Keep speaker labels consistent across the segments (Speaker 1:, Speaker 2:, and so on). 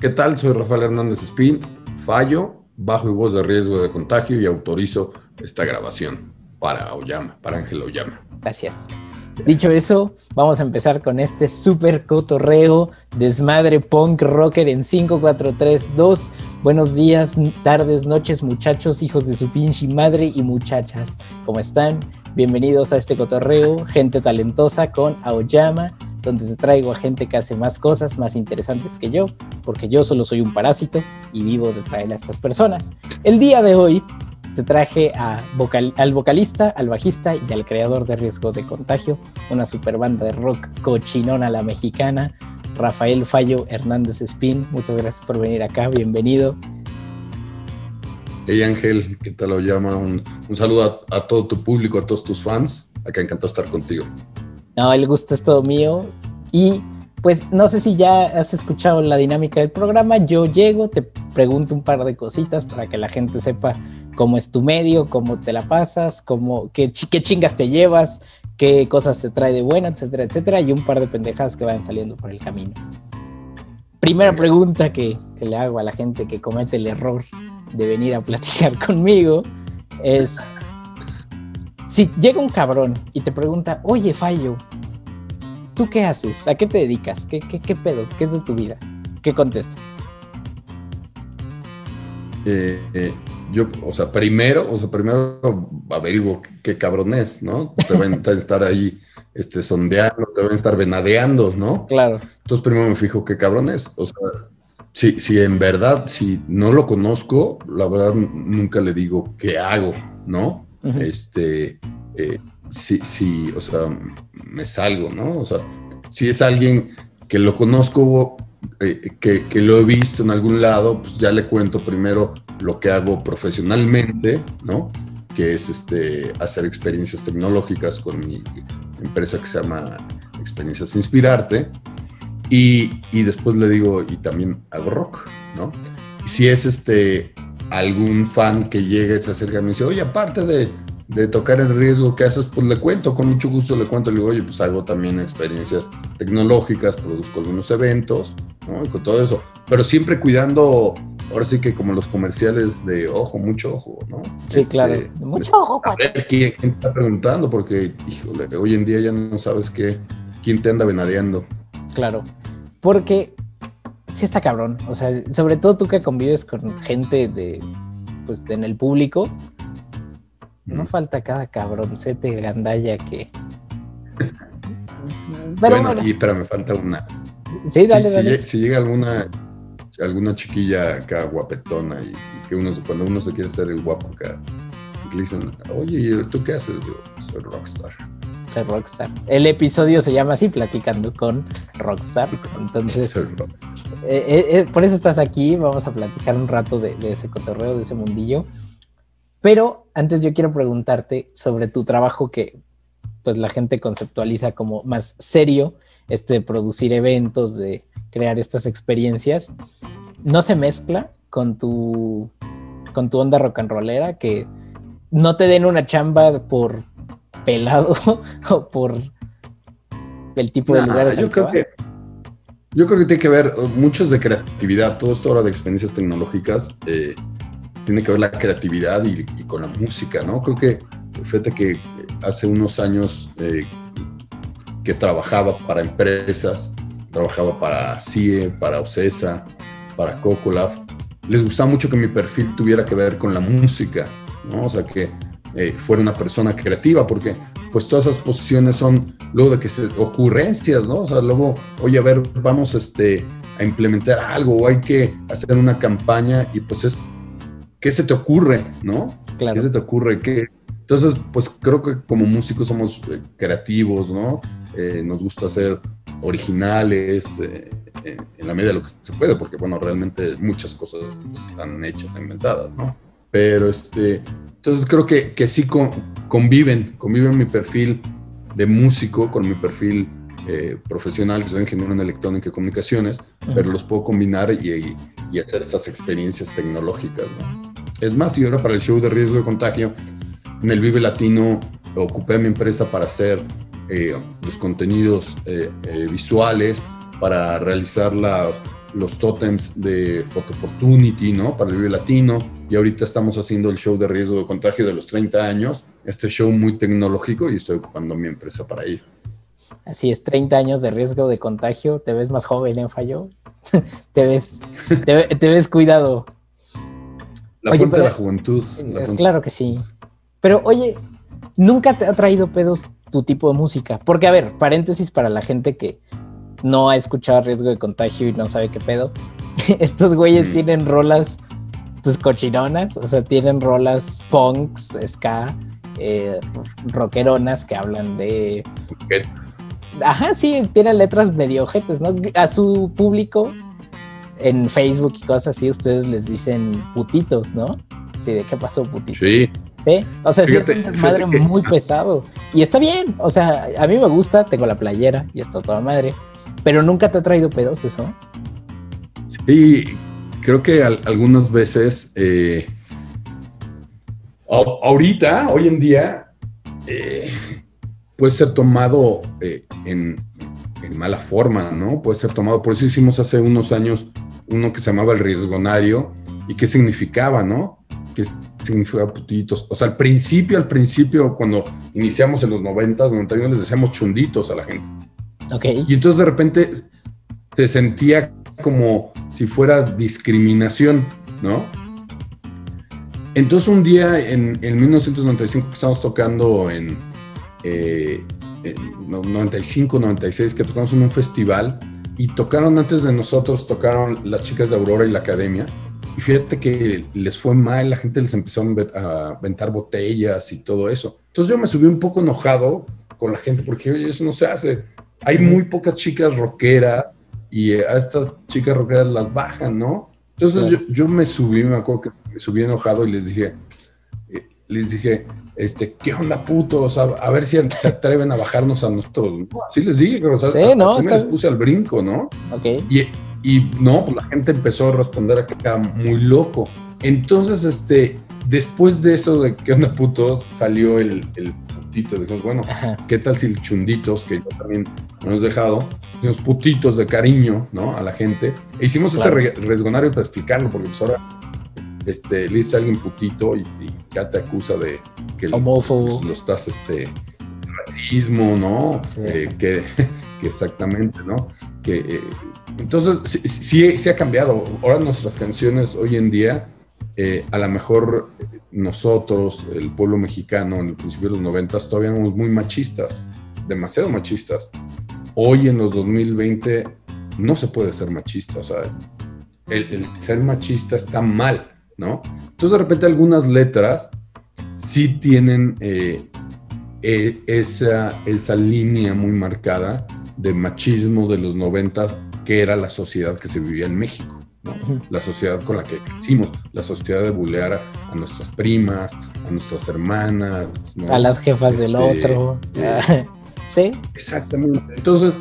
Speaker 1: ¿Qué tal? Soy Rafael Hernández Espín. Fallo, bajo y voz de riesgo de contagio y autorizo esta grabación para Oyama, para Ángel Oyama.
Speaker 2: Gracias. Dicho eso, vamos a empezar con este super cotorreo, desmadre punk rocker en 5432. Buenos días, tardes, noches, muchachos, hijos de su pinche madre y muchachas. ¿Cómo están? Bienvenidos a este cotorreo, gente talentosa con Aoyama, donde te traigo a gente que hace más cosas más interesantes que yo, porque yo solo soy un parásito y vivo de traer a estas personas. El día de hoy te traje al vocalista, al bajista y al creador de Riesgo de Contagio, una super banda de rock cochinona la mexicana, Rafael Fallo Hernández Spin. Muchas gracias por venir acá, bienvenido.
Speaker 1: Hey Ángel, ¿qué tal lo llama? Un, saludo a, todo tu público, a todos tus fans. Acá encantó estar contigo.
Speaker 2: No, el gusto es todo mío. Y pues no sé si ya has escuchado la dinámica del programa. Yo llego, te pregunto un par de cositas para que la gente sepa cómo es tu medio, cómo te la pasas, cómo, qué, qué chingas te llevas, qué cosas te trae de buena, etcétera, etcétera, y un par de pendejadas que van saliendo por el camino. Primera pregunta que, que le hago a la gente que comete el error de venir a platicar conmigo es, si llega un cabrón y te pregunta, oye, Fallo, ¿tú qué haces? ¿A qué te dedicas? ¿Qué, qué, qué pedo? ¿Qué es de tu vida? ¿Qué contestas?
Speaker 1: Eh, eh, yo, o sea, primero, o sea, primero averiguo qué cabrón es, ¿no? Te van a estar ahí este, sondeando, te van a estar venadeando, ¿no?
Speaker 2: Claro.
Speaker 1: Entonces primero me fijo qué cabrón es. O sea, si, si en verdad, si no lo conozco, la verdad nunca le digo qué hago, ¿no? Este, eh, si, si, o sea, me salgo, ¿no? O sea, si es alguien que lo conozco, eh, que, que, lo he visto en algún lado, pues ya le cuento primero lo que hago profesionalmente, ¿no? Que es este, hacer experiencias tecnológicas con mi empresa que se llama Experiencias Inspirarte. Y, y después le digo, y también hago rock, ¿no? si es este, algún fan que llegue, se acerca y me dice, oye, aparte de, de tocar el riesgo que haces, pues le cuento, con mucho gusto le cuento, le digo, oye, pues hago también experiencias tecnológicas, produzco algunos eventos, ¿no? Y con todo eso, pero siempre cuidando ahora sí que como los comerciales de ojo, mucho ojo, ¿no?
Speaker 2: Sí, este, claro. Mucho ojo,
Speaker 1: A ver quién, está preguntando, porque, híjole, hoy en día ya no sabes qué, quién te anda venadeando.
Speaker 2: Claro, porque sí está cabrón, o sea, sobre todo tú que convives con gente de, pues, en el público, no falta cada cabroncete gandalla que...
Speaker 1: bueno, y espera, me falta una.
Speaker 2: Sí, dale, dale.
Speaker 1: si llega alguna alguna chiquilla acá guapetona y, que uno, cuando uno se quiere hacer el guapo acá, le dicen, oye, ¿tú qué haces? Digo, soy rockstar.
Speaker 2: Soy rockstar. El episodio se llama así, platicando con rockstar. Entonces, eh, eh, eh, por eso estás aquí, vamos a platicar un rato de, de ese cotorreo, de ese mundillo. Pero antes yo quiero preguntarte sobre tu trabajo que pues la gente conceptualiza como más serio, este producir eventos, de crear estas experiencias, no se mezcla con tu, con tu onda rock and rollera, que no te den una chamba por pelado o por el tipo de lugares
Speaker 1: yo creo que, Yo creo que tiene que ver muchos de creatividad, todo esto ahora de experiencias tecnológicas, eh, tiene que ver la creatividad y, con la música, ¿no? Creo que, fíjate que hace unos años eh, que trabajaba para empresas, trabajaba para CIE, para OCESA, para COCOLAF. Les gustaba mucho que mi perfil tuviera que ver con la música, ¿no? O sea, que eh, fuera una persona creativa, porque pues todas esas posiciones son luego de que se ocurrencias, ¿no? O sea, luego, oye, a ver, vamos este, a implementar algo o hay que hacer una campaña y pues es, ¿qué se te ocurre, no?
Speaker 2: Claro.
Speaker 1: ¿Qué se te ocurre? ¿Qué? Entonces, pues creo que como músicos somos eh, creativos, ¿no? Eh, nos gusta ser originales eh, en la medida de lo que se puede, porque bueno, realmente muchas cosas están hechas, inventadas, ¿no? Pero este, entonces creo que, que sí conviven, conviven mi perfil de músico con mi perfil eh, profesional, que soy ingeniero en electrónica y comunicaciones, pero los puedo combinar y, y, hacer estas experiencias tecnológicas, ¿no? Es más, y ahora para el show de riesgo de contagio, en el Vive Latino ocupé mi empresa para hacer los contenidos visuales, para realizar los tótems de Photo Opportunity, ¿no? Para el Vive Latino. Y ahorita estamos haciendo el show de riesgo de contagio de los 30 años. Este show muy tecnológico y estoy ocupando mi empresa para ir.
Speaker 2: Así es, 30 años de riesgo de contagio. Te ves más joven, ¿eh, Fallo? te, ves, te, ves cuidado.
Speaker 1: La fuente de la juventud.
Speaker 2: es claro que sí. Pero oye, ¿nunca te ha traído pedos tu tipo de música? Porque, a ver, paréntesis para la gente que no ha escuchado riesgo de contagio y no sabe qué pedo. Estos güeyes mm. tienen rolas, pues cochinonas, o sea, tienen rolas punks, ska, eh, rockeronas que hablan de. Ajá, sí, tienen letras medio ojetes, ¿no? A su público en Facebook y cosas así, ustedes les dicen putitos, ¿no? Sí, ¿de qué pasó, putito?
Speaker 1: Sí.
Speaker 2: Sí, o sea, sí es un desmadre muy pesado. Y está bien, o sea, a mí me gusta, tengo la playera y está toda madre. Pero nunca te ha traído pedos eso.
Speaker 1: Sí, creo que algunas veces, eh, ahorita, hoy en día, eh, puede ser tomado eh, en, mala forma, ¿no? Puede ser tomado, por eso hicimos hace unos años uno que se llamaba el riesgonario y qué significaba, ¿no? ¿Qué significaba putitos? O sea, al principio, al principio, cuando iniciamos en los 90, 91, les decíamos chunditos a la gente. Y entonces de repente se sentía como si fuera discriminación, ¿no? Entonces un día en, 1995 que estábamos tocando en, 95, eh, 96, que tocamos en un festival y tocaron antes de nosotros, tocaron las chicas de Aurora y la Academia. Y fíjate que les fue mal, la gente les empezó a aventar botellas y todo eso. Entonces yo me subí un poco enojado con la gente porque, oye, eso no se hace hay muy pocas chicas rockeras y a estas chicas rockeras las bajan, ¿no? Entonces yo, me subí, me acuerdo que me subí enojado y les dije, eh, les dije, este, ¿qué onda putos? A, ver si se atreven a bajarnos a nosotros. Sí les dije, pero o sea, sí, no, me les puse al brinco, ¿no?
Speaker 2: Ok.
Speaker 1: Y, y no, pues la gente empezó a responder a que era muy loco. Entonces, este, después de eso de qué onda putos, salió el, el putito. Dijimos, bueno, ¿qué tal si chunditos, que yo también nos hemos dejado, hicimos putitos de cariño, ¿no? A la gente. E hicimos ese resgonario para explicarlo, porque pues ahora este, le dice a alguien putito y, ya te acusa de que lo, pues, lo, estás, este, racismo, ¿no? Eh, que, exactamente, ¿no? Que, eh, entonces, sí, sí, ha cambiado. Ahora nuestras canciones hoy en día, eh, a lo mejor nosotros, el pueblo mexicano, en el principio de los noventas, todavía éramos muy machistas, demasiado machistas. Hoy en los 2020 no se puede ser machista, o sea, el, ser machista está mal, ¿no? Entonces de repente algunas letras sí tienen eh, eh, esa, esa línea muy marcada de machismo de los noventas, que era la sociedad que se vivía en México la sociedad con la que crecimos, la sociedad de bulear a, nuestras primas, a nuestras hermanas,
Speaker 2: a las jefas del este, otro. Eh, sí.
Speaker 1: Exactamente. Entonces,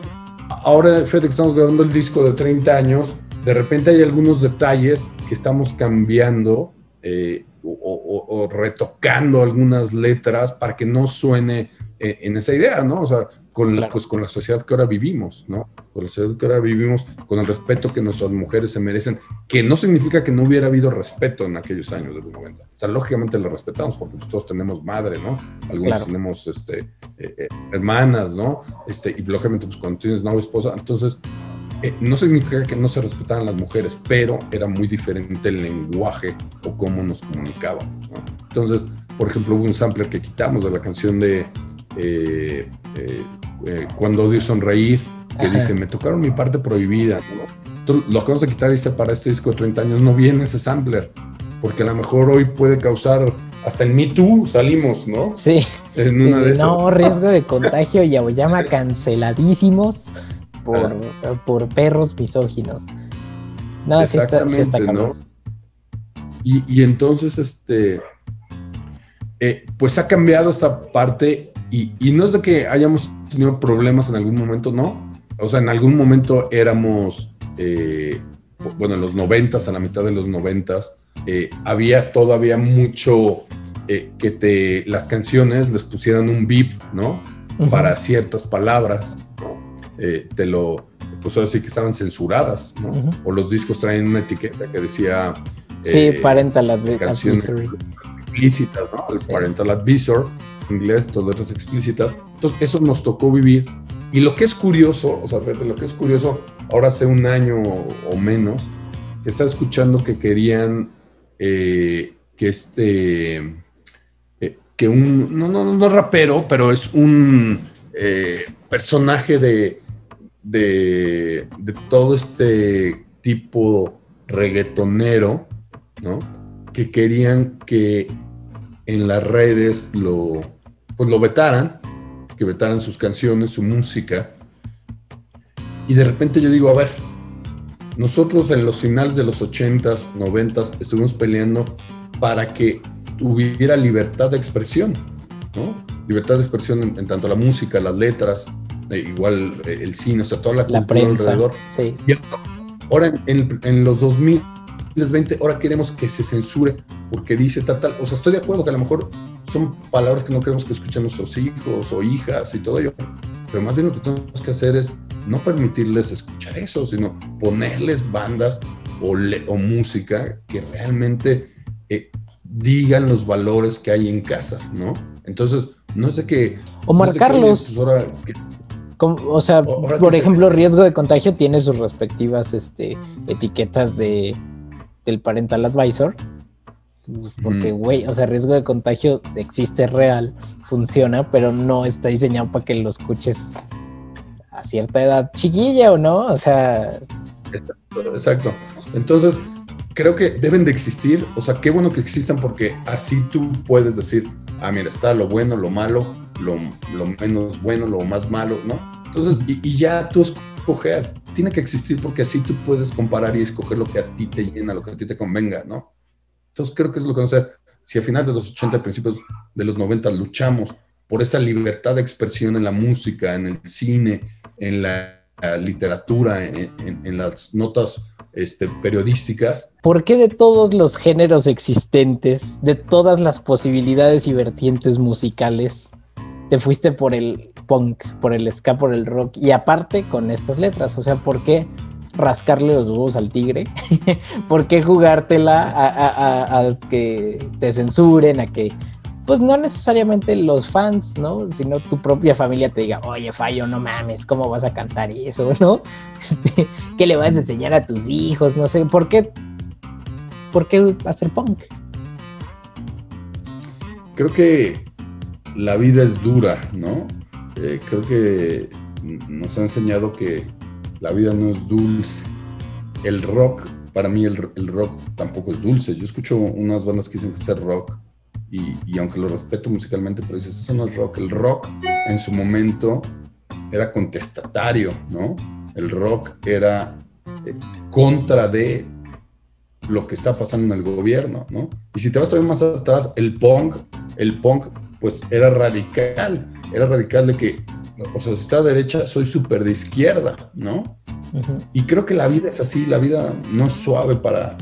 Speaker 1: ahora, fíjate que estamos grabando el disco de 30 años, de repente hay algunos detalles que estamos cambiando eh, o, retocando algunas letras para que no suene eh, en esa idea, ¿no? O sea, con la, pues, con la sociedad que ahora vivimos, ¿no? Con la sociedad que ahora vivimos, con el respeto que nuestras mujeres se merecen, que no significa que no hubiera habido respeto en aquellos años de los 90. O sea, lógicamente lo respetamos porque pues, todos tenemos madre, ¿no? Algunos tenemos este, eh, eh, hermanas, ¿no? Este, y lógicamente, pues cuando tienes novia esposa, entonces eh, no significa que no se respetaran las mujeres, pero era muy diferente el lenguaje o cómo nos comunicábamos. ¿no? Entonces, por ejemplo, hubo un sampler que quitamos de la canción de eh, eh, cuando odio sonreír, que dice, me tocaron mi parte prohibida. lo acabamos de quitar este, para este disco de 30 años, no viene ese sampler, porque a lo mejor hoy puede causar, hasta en Me Too salimos, ¿no?
Speaker 2: Sí. no, riesgo de contagio y llama canceladísimos por, por perros misóginos.
Speaker 1: No, Exactamente, está, ¿no? Y, y, entonces, este, eh, pues ha cambiado esta parte y, y, no es de que hayamos tenido problemas en algún momento, no. O sea, en algún momento éramos, eh, bueno, en los noventas, a la mitad de los noventas, eh, había todavía mucho eh, que te, las canciones les pusieran un beep, ¿no? para ciertas palabras. Eh, te lo, pues ahora sí que estaban censuradas, ¿no? O los discos traen una etiqueta que decía...
Speaker 2: Sí, parental advisory.
Speaker 1: Explícitas, ¿no? El parental advisor, inglés, todas letras explícitas. Entonces, eso nos tocó vivir. Y lo que es curioso, o sea, lo que es curioso, ahora hace un año o menos, estaba escuchando que querían eh, que este, eh, que un, no, no, no rapero, pero es un eh, personaje de, de, de, todo este tipo reggaetonero, ¿no? Que querían que en las redes lo, pues lo vetaran, que vetaran sus canciones, su música. Y de repente yo digo, a ver, nosotros en los finales de los 80s, 90s estuvimos peleando para que hubiera libertad de expresión, ¿no? Libertad de expresión en, tanto la música, las letras, eh, igual eh, el cine, o sea, toda la cultura
Speaker 2: prensa,
Speaker 1: alrededor.
Speaker 2: Sí.
Speaker 1: ahora en, en, los 2020, ahora queremos que se censure porque dice tal, tal. O sea, estoy de acuerdo que a lo mejor son palabras que no queremos que escuchen nuestros hijos o hijas y todo ello, pero más bien lo que tenemos que hacer es no permitirles escuchar eso, sino ponerles bandas o, o música que realmente eh, digan los valores que hay en casa, ¿no? Entonces, no sé qué...
Speaker 2: O marcarlos. o sea, por ejemplo, riesgo de contagio tiene sus respectivas este, etiquetas de, del parental advisor. Pues, porque, güey, o sea, riesgo de contagio existe real, funciona, pero no está diseñado para que lo escuches a cierta edad chiquilla o no, o sea...
Speaker 1: Exacto. Entonces, creo que deben de existir, o sea, qué bueno que existan porque así tú puedes decir, ah, mira, está lo bueno, lo malo, lo, lo menos bueno, lo más malo, ¿no? Entonces, y, ya tú escoger, tiene que existir porque así tú puedes comparar y escoger lo que a ti te llena, lo que a ti te convenga, ¿no? Entonces, creo que es lo que vamos a hacer. Si a finales de los 80, principios de los 90 luchamos por esa libertad de expresión en la música, en el cine, en la, literatura, en, las notas este, periodísticas.
Speaker 2: ¿Por qué de todos los géneros existentes, de todas las posibilidades y vertientes musicales, te fuiste por el punk, por el ska, por el rock y aparte con estas letras? O sea, ¿por qué rascarle los huevos al tigre? ¿Por qué jugártela a, que te censuren, a que pues no necesariamente los fans, ¿no? Sino tu propia familia te diga, oye, Fallo, no mames, ¿cómo vas a cantar eso, no? Este, ¿Qué le vas a enseñar a tus hijos? No sé, ¿por qué? ¿Por qué hacer punk?
Speaker 1: Creo que la vida es dura, ¿no? Eh, creo que nos ha enseñado que la vida no es dulce. El rock, para mí el, rock tampoco es dulce. Yo escucho unas bandas que dicen que es rock y, aunque lo respeto musicalmente, pero dices, eso no es rock. El rock en su momento era contestatario, ¿no? El rock era eh, contra de lo que está pasando en el gobierno, ¿no? Y si te vas todavía más atrás, el punk, el punk, pues era radical, era radical de que, o sea, si está derecha, soy súper de izquierda, ¿no? Y creo que la vida es así, la vida no es suave para,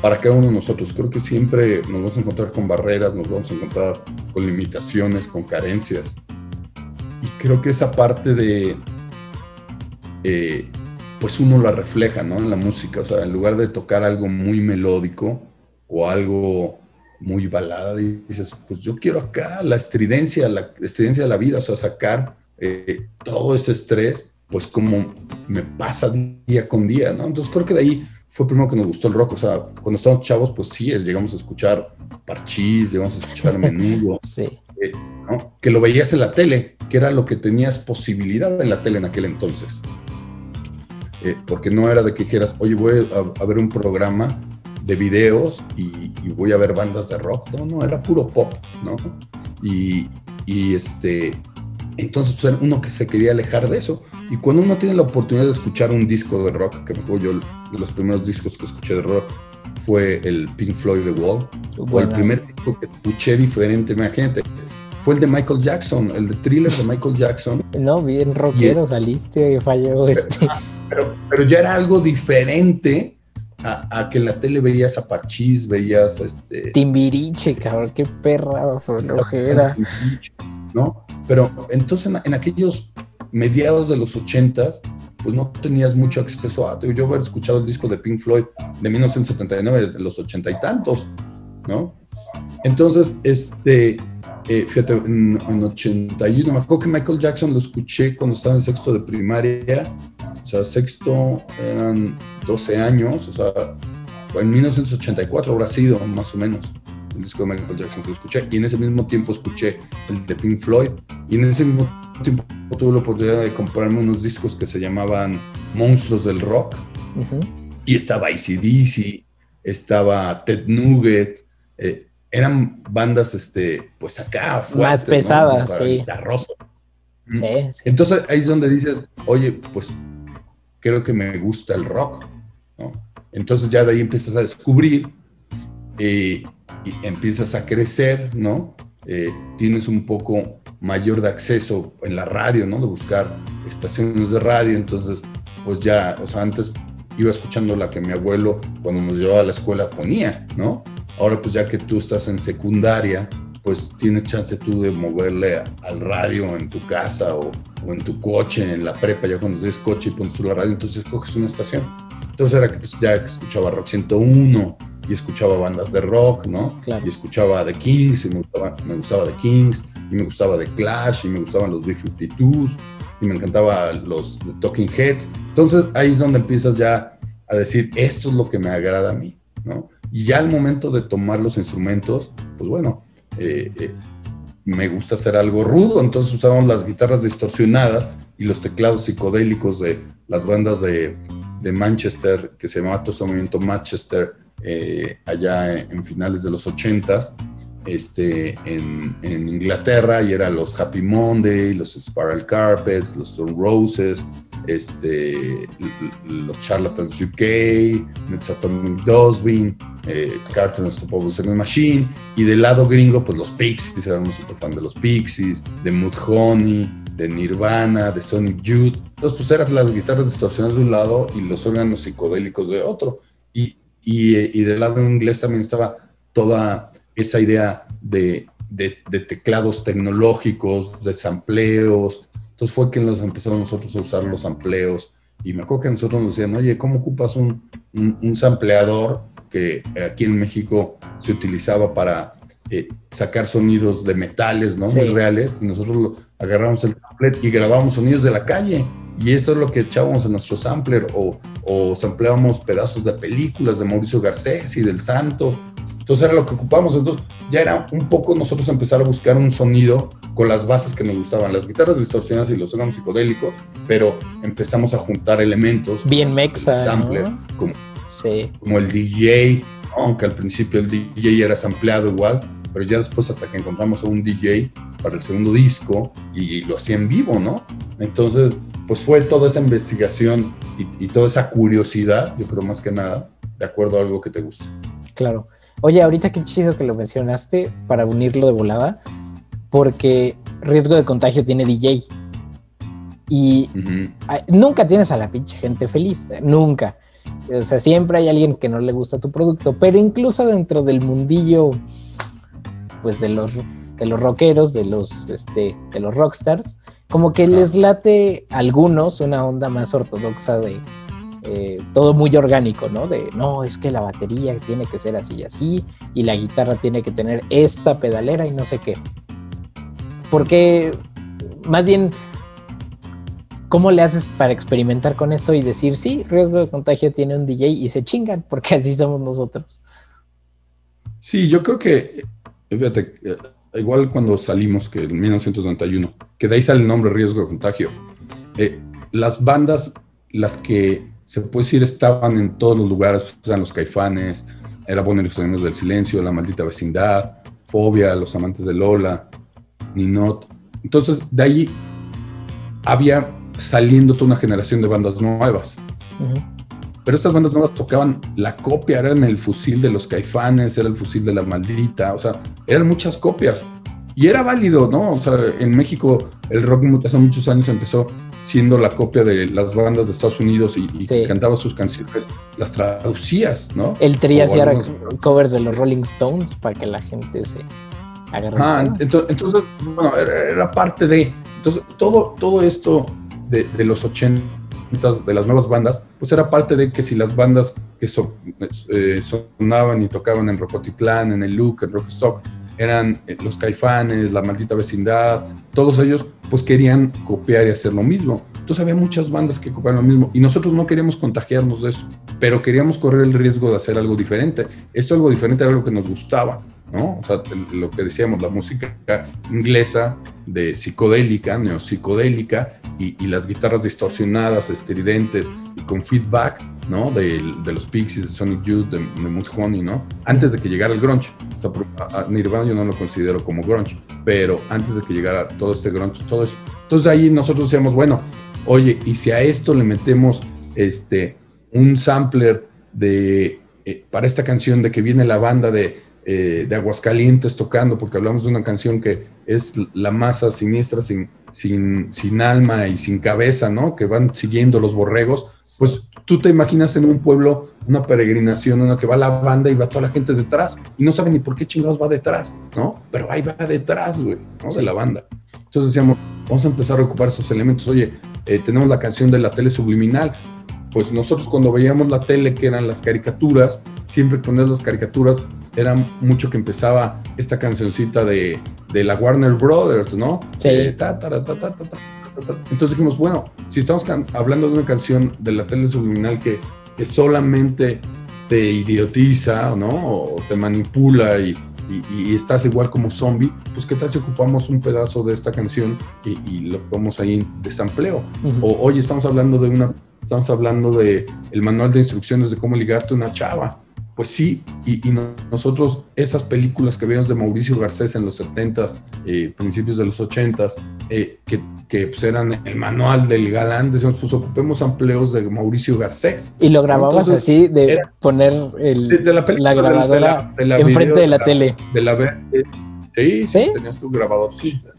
Speaker 1: para cada uno de nosotros. Creo que siempre nos vamos a encontrar con barreras, nos vamos a encontrar con limitaciones, con carencias. Y creo que esa parte de, eh, pues uno la refleja, ¿no? En la música, o sea, en lugar de tocar algo muy melódico o algo muy balada, dices, pues yo quiero acá la estridencia, la estridencia de la vida, o sea, sacar eh, todo ese estrés, pues como me pasa día con día, ¿no? Entonces creo que de ahí fue primero que nos gustó el rock. O sea, cuando estábamos chavos, pues sí, llegamos a escuchar Parchís, llegamos a escuchar Menudo.
Speaker 2: sí.
Speaker 1: Eh, que lo veías en la tele, que era lo que tenías posibilidad en la tele en aquel entonces. Eh, porque no era de que dijeras, oye, voy a, ver un programa de videos y, voy a ver bandas de rock. No, no, era puro pop, ¿no? Y, y este, entonces, pues, uno que se quería alejar de eso. Y cuando uno tiene la oportunidad de escuchar un disco de rock, que me yo de los primeros discos que escuché de rock fue el Pink Floyd The Wall, o el primer disco que escuché diferente, imagínate, fue el de Michael Jackson, el de Thriller de Michael Jackson.
Speaker 2: No, bien rockero saliste, falló este.
Speaker 1: Ah, pero, pero, ya era algo diferente a, que en la tele veías a Parchís, veías este...
Speaker 2: Timbiriche, cabrón, qué perra flojera.
Speaker 1: ¿No? Pero entonces en, aquellos mediados de los 80 pues no tenías mucho acceso a. Yo haber escuchado el disco de Pink Floyd de 1979, de los ochenta y tantos, ¿no? Entonces, este, eh, fíjate, en, 81, me acuerdo que Michael Jackson lo escuché cuando estaba en sexto de primaria, sea, sexto eran 12 años, o sea, en 1984 habrá sido más o menos el disco de Michael Jackson que escuché, y en ese mismo tiempo escuché el de Pink Floyd, y en ese mismo tiempo tuve la oportunidad de comprarme unos discos que se llamaban Monstruos del Rock, y estaba ACDC, estaba Ted Nugget, eh, eran bandas, este, pues acá, fuertes,
Speaker 2: más pesadas, sí.
Speaker 1: Sí, Entonces ahí es donde dices, oye, pues creo que me gusta el rock, ¿no? Entonces ya de ahí empiezas a descubrir eh, y empiezas a crecer, ¿no? Eh, tienes un poco mayor de acceso en la radio, ¿no? De buscar estaciones de radio, entonces, pues ya, o sea, antes iba escuchando la que mi abuelo cuando nos llevaba a la escuela ponía, ¿no? Ahora pues ya que tú estás en secundaria, pues tienes chance tú de moverle al radio en tu casa o, en tu coche, en la prepa, ya cuando tienes coche y pones tú la radio, entonces escoges una estación. Entonces era que pues, ya escuchaba Rock 101 y escuchaba bandas de rock, ¿no? Y escuchaba The Kings y me gustaba, me gustaba The Kings y me gustaba The Clash y me gustaban los B-52s y me encantaba los Talking Heads. Entonces ahí es donde empiezas ya a decir, esto es lo que me agrada a mí, ¿no? Y ya al momento de tomar los instrumentos, pues bueno, eh, eh, me gusta hacer algo rudo, entonces usamos las guitarras distorsionadas y los teclados psicodélicos de las bandas de, de Manchester, que se llamaba todo este movimiento Manchester, eh, allá en, finales de los 80s, este, en, en, Inglaterra, y eran los Happy Monday, los Spiral Carpets, los Stone Roses, este, los Charlatans UK, Atomic Dosbin, eh, Cartoon Unstoppable Second Machine, y del lado gringo, pues los Pixies, éramos súper fan de los Pixies, de Mudhoney, de Nirvana, de Sonic Youth. Entonces, pues eran las guitarras distorsionadas de un lado y los órganos psicodélicos de otro. Y, y, y del lado inglés también estaba toda esa idea de, de, de teclados tecnológicos, de sampleos, entonces fue que nos empezamos nosotros a usar los amplios Y me acuerdo que nosotros nos decían, oye, ¿cómo ocupas un, un, sampleador que aquí en México se utilizaba para eh, sacar sonidos de metales, ¿no? Muy reales. Y nosotros lo, agarramos el sampler y grabábamos sonidos de la calle. Y eso es lo que echábamos en nuestro sampler. O, o sampleábamos pedazos de películas de Mauricio Garcés y del Santo. Entonces era lo que ocupamos. Entonces ya era un poco nosotros empezar a buscar un sonido con las bases que nos gustaban, las guitarras distorsionadas y los órganos psicodélicos, pero empezamos a juntar elementos.
Speaker 2: Bien mexa.
Speaker 1: Sampler, como, como el DJ, aunque al principio el DJ era sampleado igual, pero ya después hasta que encontramos a un DJ para el segundo disco y, lo hacía en vivo, ¿no? Entonces, pues fue toda esa investigación y, y toda esa curiosidad, yo creo más que nada, de acuerdo a algo que te guste.
Speaker 2: Claro. Oye, ahorita qué chido que lo mencionaste para unirlo de volada, porque riesgo de contagio tiene DJ. Y nunca tienes a la pinche gente feliz, eh, nunca. O sea, siempre hay alguien que no le gusta tu producto, pero incluso dentro del mundillo, pues de los, de los rockeros, de los, este, de los rockstars, como que les late a algunos una onda más ortodoxa de, eh, todo muy orgánico, ¿no? De no, es que la batería tiene que ser así y así, y la guitarra tiene que tener esta pedalera y no sé qué. Porque, más bien, ¿cómo le haces para experimentar con eso y decir, sí, riesgo de contagio tiene un DJ y se chingan, porque así somos nosotros?
Speaker 1: Sí, yo creo que, fíjate, igual cuando salimos, que en 1991, que de ahí sale el nombre riesgo de contagio, eh, las bandas, las que se puede decir, estaban en todos los lugares, eran los caifanes, era Bonnie los Sonidos del Silencio, La Maldita Vecindad, Fobia, Los Amantes de Lola, Ninot. Entonces, de ahí había saliendo toda una generación de bandas nuevas. Pero estas bandas nuevas tocaban la copia, eran el fusil de los caifanes, era el fusil de la maldita, o sea, eran muchas copias. Y era válido, ¿no? O sea, en México el rock hace muchos años empezó siendo la copia de las bandas de Estados Unidos y, y cantaba sus canciones, las traducías, ¿no?
Speaker 2: El Tri hacía covers de los Rolling Stones para que la gente se...
Speaker 1: Ah, entonces, bueno, era, parte de. Entonces, todo, todo esto de, los 80 de las nuevas bandas, pues era parte de que si las bandas que eh, sonaban y tocaban en Rocotitlán, en el Look, en Rockstock, eran eh, los Caifanes, la maldita vecindad, todos ellos pues querían copiar y hacer lo mismo. Entonces había muchas bandas que copiaban lo mismo y nosotros no queríamos contagiarnos de eso, pero queríamos correr el riesgo de hacer algo diferente. Esto algo diferente era lo que nos gustaba. ¿no? O sea, lo que decíamos, la música inglesa de psicodélica, neopsicodélica, y, y las guitarras distorsionadas, estridentes y con feedback, ¿no? De, de los Pixies, de Sonic Youth, de, de Honey, ¿no? Antes de que llegara el grunge. O Nirvana yo no lo considero como grunge, pero antes de que llegara todo este grunge, todo eso. Entonces ahí nosotros decíamos, bueno, oye, y si a esto le metemos este, un sampler de, eh, para esta canción de que viene la banda de eh, de Aguascalientes tocando, porque hablamos de una canción que es la masa siniestra sin, sin, sin alma y sin cabeza, ¿no? Que van siguiendo los borregos, pues tú te imaginas en un pueblo una peregrinación, una que va la banda y va toda la gente detrás y no saben ni por qué chingados va detrás, ¿no? Pero ahí va detrás, güey, ¿no? De la banda. Entonces decíamos, vamos a empezar a ocupar esos elementos. Oye, eh, tenemos la canción de la tele subliminal. Pues nosotros cuando veíamos la tele, que eran las caricaturas, siempre ponías las caricaturas, era mucho que empezaba esta cancioncita de, de la Warner Brothers, ¿no?
Speaker 2: Sí.
Speaker 1: Entonces dijimos, bueno, si estamos hablando de una canción de la tele subliminal que, que solamente te idiotiza, ¿no? O te manipula y, y, estás igual como zombie, pues qué tal si ocupamos un pedazo de esta canción y, y lo ponemos ahí de sampleo. O oye, estamos hablando de una, estamos hablando de el manual de instrucciones de cómo ligarte a una chava pues sí, y, nosotros esas películas que vimos de Mauricio Garcés en los 70s, eh, principios de los 80s, eh, que, que pues, eran el manual del galán, decíamos, pues ocupemos empleos de Mauricio Garcés.
Speaker 2: Y lo grababas así, de poner el, la, grabadora enfrente de la, tele.
Speaker 1: De la, sí, sí, tenías tu grabadorcita.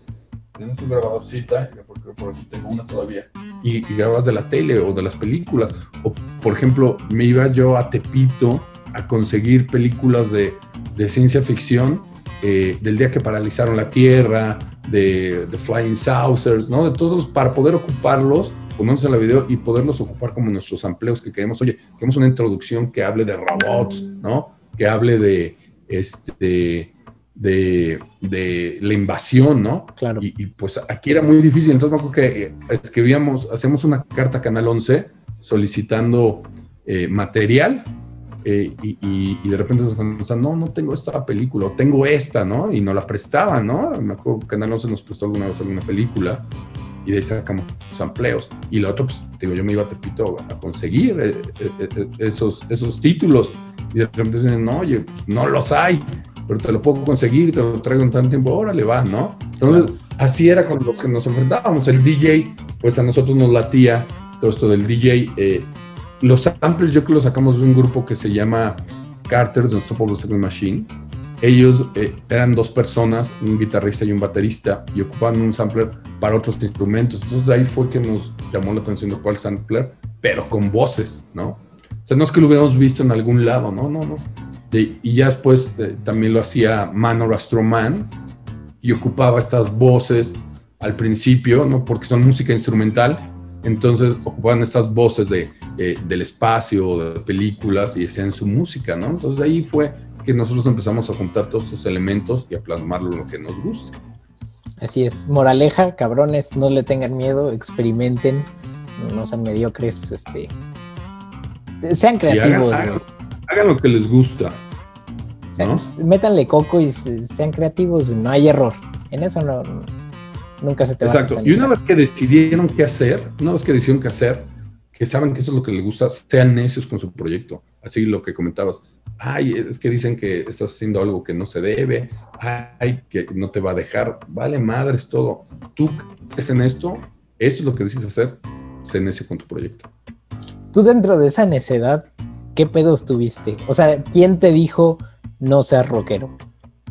Speaker 1: Tenías tu grabadorcita, porque por aquí tengo una todavía, y, y grababas de la tele o de las películas. O, por ejemplo, me iba yo a Tepito a conseguir películas de, de ciencia ficción eh, del día que paralizaron la Tierra, de, de, Flying Saucers, ¿no? De todos para poder ocuparlos, ponernos en la video y poderlos ocupar como nuestros empleos que queremos. Oye, queremos una introducción que hable de robots, ¿no? Que hable de, este, de, de la invasión, ¿no?
Speaker 2: Claro.
Speaker 1: Y, pues aquí era muy difícil, entonces me acuerdo que eh, escribíamos, hacemos una carta a Canal 11 solicitando eh, material eh, y, de repente nos no, no tengo esta película, o tengo esta, ¿no? Y nos la prestaban, ¿no? Me acuerdo que Canal 11 nos prestó alguna vez alguna película y de ahí sacamos los empleos. Y la otra, pues, digo, yo me iba a Tepito a conseguir eh, eh, esos, esos títulos. Y de repente dicen, no, oye, no los hay, pero te lo puedo conseguir, te lo traigo en tanto tiempo, órale, va, ¿no? Entonces, así era con los que nos enfrentábamos. El DJ, pues a nosotros nos latía todo esto del DJ. Los samples yo creo que los sacamos de un grupo que se llama Carter, The Unstoppable Second Machine. Ellos eh, eran dos personas, un guitarrista y un baterista, y ocupaban un sampler para otros instrumentos. Entonces de ahí fue que nos llamó la atención de cuál sampler, pero con voces, ¿no? O sea, no es que lo hubiéramos visto en algún lado, no, no, no. Y, ya después eh, también lo hacía Manor Astroman y ocupaba estas voces al principio, ¿no? Porque son música instrumental, entonces ocupaban estas voces de, del espacio, de películas y hacían su música, ¿no? Entonces ahí fue que nosotros empezamos a juntar todos estos elementos y a plasmarlo lo que nos gusta.
Speaker 2: Así es, moraleja, cabrones, no le tengan miedo, experimenten, no sean mediocres, este, sean creativos.
Speaker 1: hagan, lo que les gusta.
Speaker 2: Métanle coco y sean creativos, no hay error. En eso no, Nunca se te
Speaker 1: va Exacto. Y una vez que decidieron qué hacer, una vez que decidieron qué hacer, que saben que eso es lo que les gusta, sean necios con su proyecto. Así lo que comentabas. Ay, es que dicen que estás haciendo algo que no se debe. Ay, que no te va a dejar. Vale, madre, es todo. Tú crees en esto, esto es lo que decides hacer, sé necio con tu proyecto.
Speaker 2: Tú dentro de esa necedad, ¿qué pedos tuviste? O sea, ¿quién te dijo no seas rockero?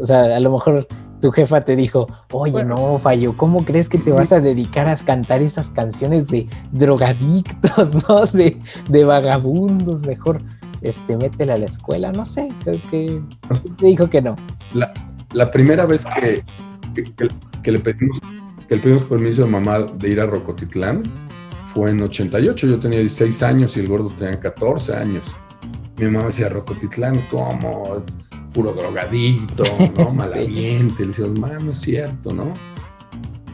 Speaker 2: O sea, a lo mejor tu jefa te dijo, oye, no, Fallo, ¿cómo crees que te vas a dedicar a cantar esas canciones de drogadictos, ¿no? De, de vagabundos, mejor, este, métela a la escuela, no sé, creo que te dijo que no.
Speaker 1: La, la primera vez que, que, le pedimos, que le pedimos permiso a mamá de ir a Rocotitlán fue en 88. Yo tenía 16 años y el gordo tenía 14 años. Mi mamá decía, Rocotitlán, ¿cómo? Puro drogadito, ¿no? Malaviente. Le decía, mamá, no es cierto, ¿no?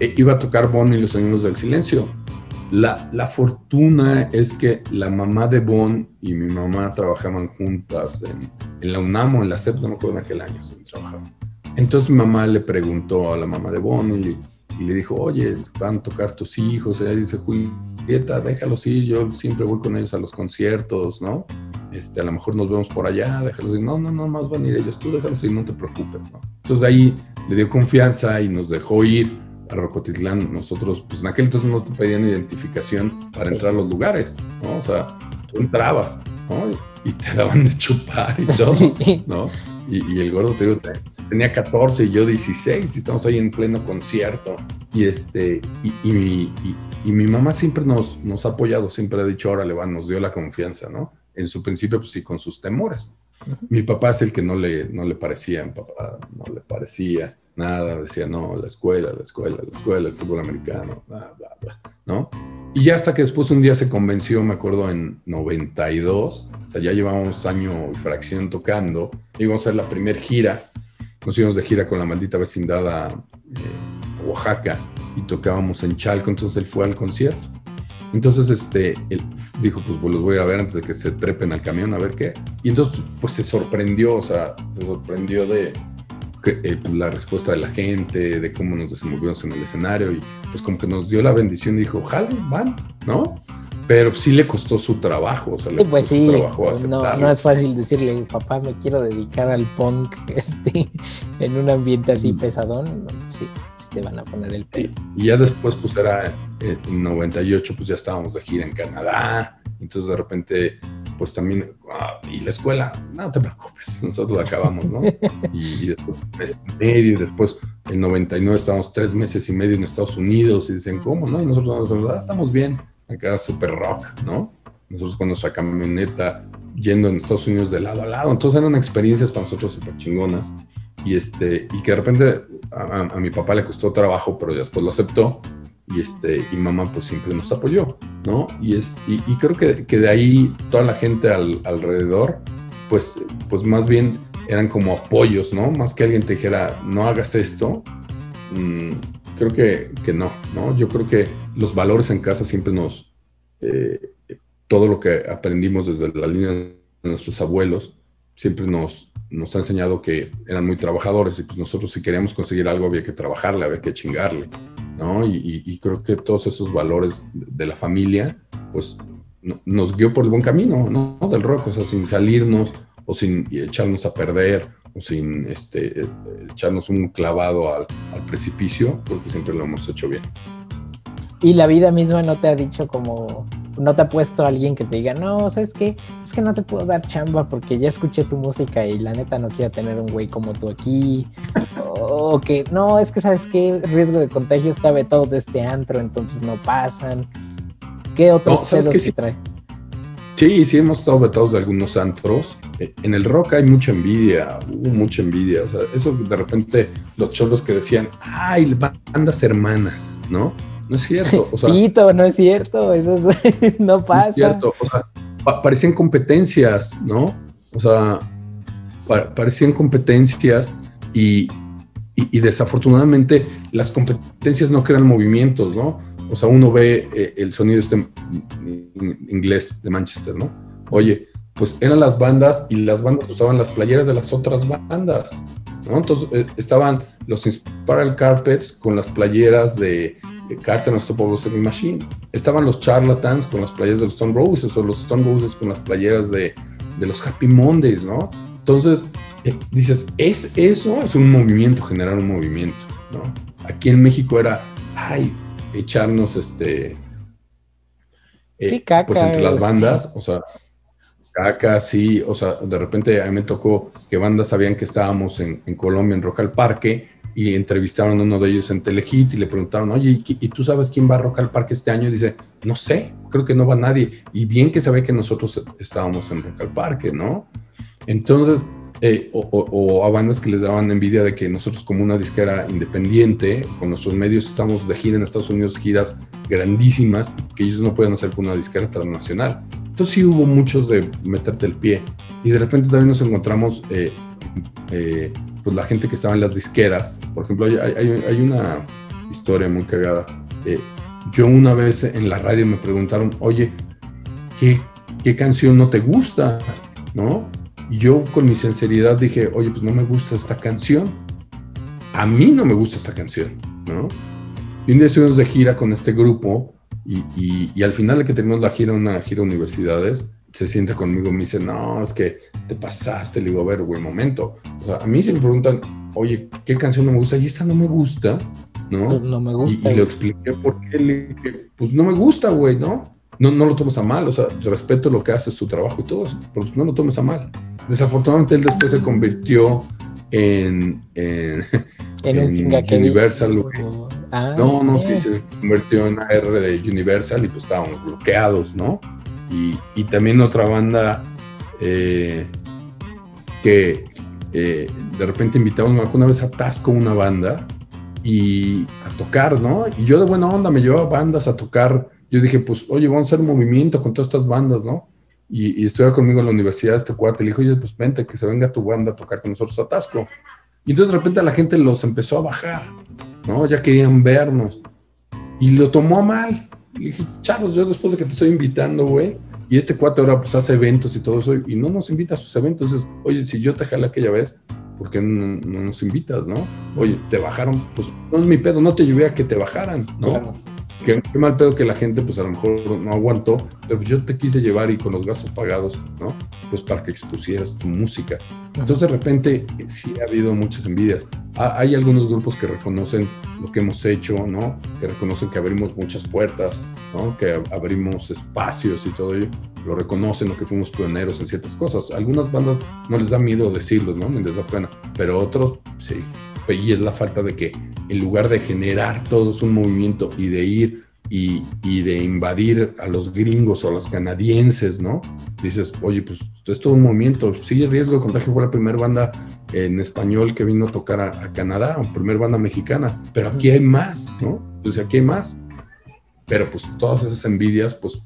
Speaker 1: E iba a tocar Bon y los Sonidos del Silencio. La, la, fortuna es que la mamá de Bon y mi mamá trabajaban juntas en, en la UNAM o en la CEP, no me acuerdo en aquel año, sí, trabajaban. Entonces mi mamá le preguntó a la mamá de Bon y, le dijo, oye, van a tocar tus hijos. Ella dice, Julieta, déjalos ir, yo siempre voy con ellos a los conciertos, ¿no? Este, a lo mejor nos vemos por allá, déjalos ir. No, no, no, más van a ir ellos, tú déjalos ir, no te preocupes, ¿no? Entonces de ahí le dio confianza y nos dejó ir a Rocotitlán. Nosotros, pues en aquel entonces no te pedían identificación para entrar a los lugares, ¿no? O sea, tú entrabas, ¿no? Y te daban de chupar y todo, ¿no? Y, el gordo, te digo, tenía 14 y yo 16 y estamos ahí en pleno concierto. Y, este, y, y, mi mamá siempre nos, nos ha apoyado, siempre ha dicho, órale, va, nos dio la confianza, ¿no? En su principio, pues sí, con sus temores. Mi papá es el que no le, no le parecía, mi papá no le parecía nada, decía, no, la escuela, la escuela, la escuela, el fútbol americano, bla, bla, bla, ¿no? Y ya hasta que después un día se convenció, me acuerdo en 92, o sea, ya llevábamos año y fracción tocando, íbamos a hacer la primera gira, nos íbamos de gira con la maldita vecindad a eh, Oaxaca y tocábamos en Chalco, entonces él fue al concierto. Entonces, este, él dijo, pues, pues los voy a ver antes de que se trepen al camión a ver qué. Y entonces, pues se sorprendió, o sea, se sorprendió de, eh, pues, la respuesta de la gente, de cómo nos desenvolvimos en el escenario y pues como que nos dio la bendición y dijo, jale, van, ¿no? Pero sí le costó su trabajo, o sea, le
Speaker 2: pues sí, no, no, es fácil decirle, papá, me quiero dedicar al punk este, en un ambiente así mm. pesadón, sí te van a poner el pelo.
Speaker 1: Y ya después, pues era eh, en 98, pues ya estábamos de gira en Canadá, entonces de repente pues también, ah, y la escuela, no te preocupes, nosotros acabamos, ¿no? Y, después mes y medio, y después en 99 estábamos tres meses y medio en Estados Unidos y dicen, ¿cómo, no? Y nosotros ah, estamos bien, acá super rock, ¿no? Nosotros con nuestra camioneta yendo en Estados Unidos de lado a lado, entonces eran experiencias para nosotros súper chingonas. Y, este, y que de repente a, mi papá le costó trabajo, pero después lo aceptó y, este, y mamá pues siempre nos apoyó, ¿no? Y, es, y, creo que, que, de ahí toda la gente al, alrededor, pues, pues más bien eran como apoyos, ¿no? Más que alguien te dijera, no hagas esto, mm, creo que, que, no, ¿no? Yo creo que los valores en casa siempre nos, eh, todo lo que aprendimos desde la línea de nuestros abuelos, siempre nos, nos ha enseñado que eran muy trabajadores y pues nosotros si queríamos conseguir algo había que trabajarle, había que chingarle. ¿no? Y, creo que todos esos valores de la familia, pues nos guió por el buen camino, ¿no? Del rock, o sea, sin salirnos o sin echarnos a perder o sin este, echarnos un clavado al, precipicio, porque siempre lo hemos hecho bien.
Speaker 2: Y la vida misma no te ha dicho como, no te ha puesto alguien que te diga, no, ¿sabes qué? Es que no te puedo dar chamba porque ya escuché tu música y la neta no quiero tener un güey como tú aquí. o que, no, es que, ¿sabes qué? riesgo de contagio está vetado de este antro, entonces no pasan. ¿Qué otros no, que sí? trae?
Speaker 1: Sí, sí hemos estado vetados de algunos antros. Eh, en el rock hay mucha envidia, hubo mucha envidia. O sea, eso de repente los cholos que decían, ay, bandas hermanas, ¿no? No es cierto. O sea,
Speaker 2: Pito, no es cierto, eso no pasa. es cierto,
Speaker 1: o sea, parecían competencias, ¿no? O sea, parecían competencias y, y, desafortunadamente las competencias no crean movimientos, ¿no? O sea, uno ve eh, el sonido este inglés de Manchester, ¿no? Oye, pues eran las bandas y las bandas usaban las playeras de las otras bandas, ¿no? Entonces eh, estaban los Spiral Carpets con las playeras de, de Carter Unstoppable Selling Machine. Estaban los Charlatans con las playeras de los Stone Roses o los Stone Roses con las playeras de, de los Happy Mondays, ¿no? Entonces, eh, dices, es eso, es un movimiento, generar un movimiento, ¿no? Aquí en México era, ay, echarnos este...
Speaker 2: Eh, sí, caca,
Speaker 1: pues entre las bandas, o sea, caca, sí, o sea, de repente a mí me tocó que bandas sabían que estábamos en, en Colombia, en Rock al Parque, y entrevistaron a uno de ellos en Telehit y le preguntaron, oye, ¿y, tú sabes quién va a Rock al Parque este año? Y dice, no sé, creo que no va nadie. Y bien que sabe que nosotros estábamos en Rock al Parque, ¿no? Entonces, eh, o, a bandas que les daban envidia de que nosotros como una disquera independiente, con nuestros medios estamos de gira en Estados Unidos, giras grandísimas, que ellos no pueden hacer con una disquera transnacional. Entonces sí hubo muchos de meterte el pie. Y de repente también nos encontramos, eh, eh, pues la gente que estaba en las disqueras. Por ejemplo, hay, una historia muy cagada. yo una vez en la radio me preguntaron, oye, ¿qué, canción no te gusta? ¿No? Y yo con mi sinceridad dije, oye, pues no me gusta esta canción. A mí no me gusta esta canción, ¿no? Y un día estuvimos de gira con este grupo y, y, al final de que terminamos la gira, una gira universidades, se siente conmigo y me dice, no, es que te pasaste. Le digo, a ver, güey, momento. O sea, a mí se me preguntan, oye, ¿qué canción no me gusta? Y esta no me gusta, ¿no?
Speaker 2: Pues no me gusta.
Speaker 1: Y, y le expliqué por qué. Le dije, pues no me gusta, güey, ¿no? No, no lo tomes a mal, o sea, respeto lo que haces, tu trabajo y todo eso, pero no lo tomes a mal. Desafortunadamente él después se convirtió en, en, Universal. Ah, no, no, sí, se convirtió en AR de Universal y pues estábamos bloqueados, ¿no? Y, también otra banda eh, que eh, de repente invitamos, una vez a Tasco una banda y a tocar, ¿no? Y yo de buena onda me llevaba bandas a tocar. Yo dije, pues, oye, vamos a hacer un movimiento con todas estas bandas, ¿no? y, y estudia conmigo en la universidad este cuate, le dijo, oye, pues vente, que se venga tu banda a tocar con nosotros a Tasco. Y entonces de repente la gente los empezó a bajar, ¿no? Ya querían vernos. Y lo tomó mal. Le dije, chavos, yo después de que te estoy invitando, güey, y este cuate ahora pues hace eventos y todo eso, y no nos invita a sus eventos. Entonces, oye, si yo te jalé aquella vez, ¿por qué no, nos invitas, no? Oye, te bajaron, pues no es mi pedo, no te llevé a que te bajaran, ¿no? Qué, mal pedo que la gente, pues a lo mejor no aguantó, pero yo te quise llevar y con los gastos pagados, ¿no? Pues para que expusieras tu música. Entonces, de repente, sí ha habido muchas envidias. hay algunos grupos que reconocen lo que hemos hecho, ¿no? Que reconocen que abrimos muchas puertas, ¿no? Que abrimos espacios y todo ello. Lo reconocen, o que fuimos pioneros en ciertas cosas. Algunas bandas no les da miedo decirlo, ¿no? Ni les da pena. Pero otros, sí. Y es la falta de que en lugar de generar todos un movimiento y de ir y, de invadir a los gringos o a los canadienses, ¿no? Dices, oye, pues es todo un movimiento. Sí, el riesgo de contagio fue la primera banda en español que vino a tocar a, Canadá, la primera banda mexicana, pero aquí hay más, ¿no? Entonces aquí hay más. Pero pues todas esas envidias, pues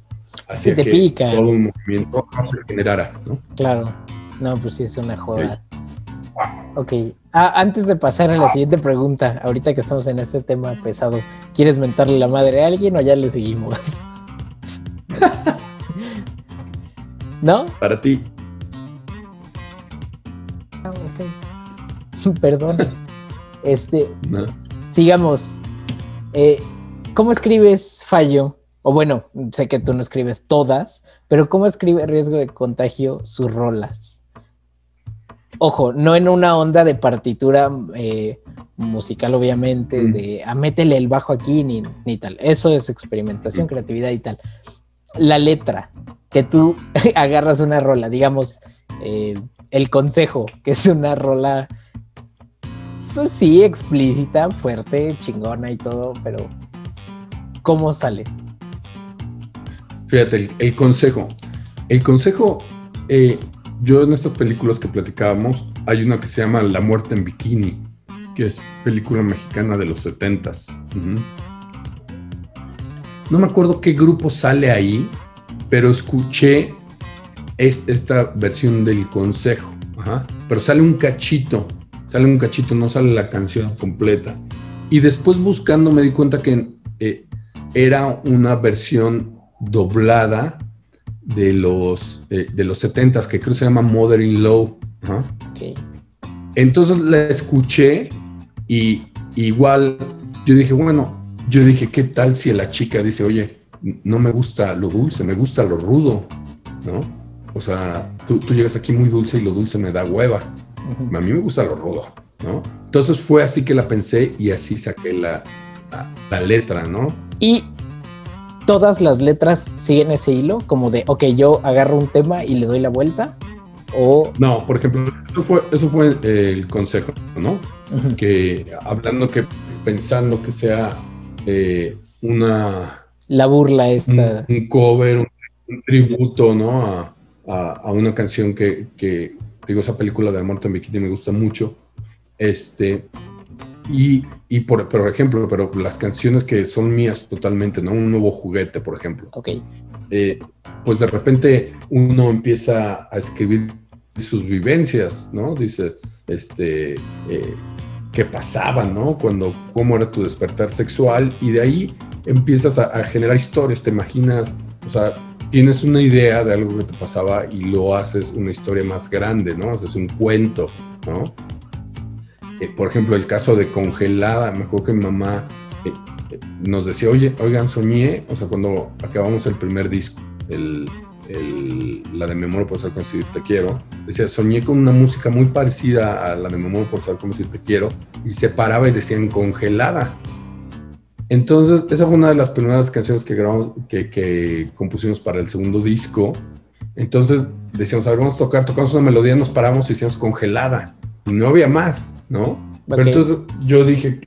Speaker 1: hacía que todo un movimiento se generara, ¿no?
Speaker 2: Claro. No, pues sí, es una joda. Ok. Ah, antes de pasar a la siguiente pregunta, ahorita que estamos en este tema pesado, ¿quieres mentarle la madre a alguien o ya le seguimos? ¿No?
Speaker 1: Para ti.
Speaker 2: Ah, ok. Perdón. Este. Sigamos. Eh, ¿Cómo escribes fallo? O bueno, sé que tú no escribes todas, pero ¿cómo escribe riesgo de contagio sus rolas? Ojo, no en una onda de partitura eh, musical, obviamente, mm. de a ah, métele el bajo aquí ni, ni tal. Eso es experimentación, mm. creatividad y tal. La letra, que tú agarras una rola, digamos, eh, el consejo, que es una rola, pues sí, explícita, fuerte, chingona y todo, pero ¿cómo sale?
Speaker 1: Fíjate, el, consejo. El consejo, eh, yo en estas películas que platicábamos, hay una que se llama La muerte en bikini, que es película mexicana de los 70 No me acuerdo qué grupo sale ahí, pero escuché esta versión del consejo. Pero sale un cachito, sale un cachito, no sale la canción completa. Y después buscando me di cuenta que eh, era una versión doblada de los, eh, de los 70 que creo que se llama Mother in Law. Entonces la escuché y igual yo dije, bueno, yo dije, ¿qué tal si la chica dice, oye, no me gusta lo dulce, me gusta lo rudo, ¿no? O sea, tú, llegas aquí muy dulce y lo dulce me da hueva. A mí me gusta lo rudo, ¿no? Entonces fue así que la pensé y así saqué la, la, la letra, ¿no?
Speaker 2: Y todas las letras siguen ese hilo, como de, ok, yo agarro un tema y le doy la vuelta, o...
Speaker 1: No, por ejemplo, eso fue, eso fue el consejo, ¿no? Que hablando que, pensando que sea eh, una...
Speaker 2: La burla esta.
Speaker 1: Un, cover, un, tributo, ¿no? A, una canción que, digo, esa película de muerte en bikini me gusta mucho. Este, y, y por, por, ejemplo, pero las canciones que son mías totalmente, ¿no? Un nuevo juguete, por ejemplo.
Speaker 2: Ok.
Speaker 1: Eh, pues de repente uno empieza a escribir sus vivencias, ¿no? Dice, este, eh, qué pasaba, ¿no? Cuando, cómo era tu despertar sexual y de ahí empiezas a, a, generar historias, te imaginas, o sea, tienes una idea de algo que te pasaba y lo haces una historia más grande, ¿no? Haces un cuento, ¿no? Eh, por ejemplo, el caso de Congelada, me acuerdo que mi mamá eh, nos decía, oye, oigan, soñé, o sea, cuando acabamos el primer disco, el, el, la de Memoria por saber cómo decir te quiero, decía, soñé con una música muy parecida a la de Memoria por saber cómo decir te quiero, y se paraba y decían congelada. Entonces, esa fue una de las primeras canciones que grabamos, que, que compusimos para el segundo disco. Entonces, decíamos, a ver, vamos a tocar, tocamos una melodía, nos paramos y decíamos congelada. Y no había más, ¿no? Okay. Pero entonces yo dije,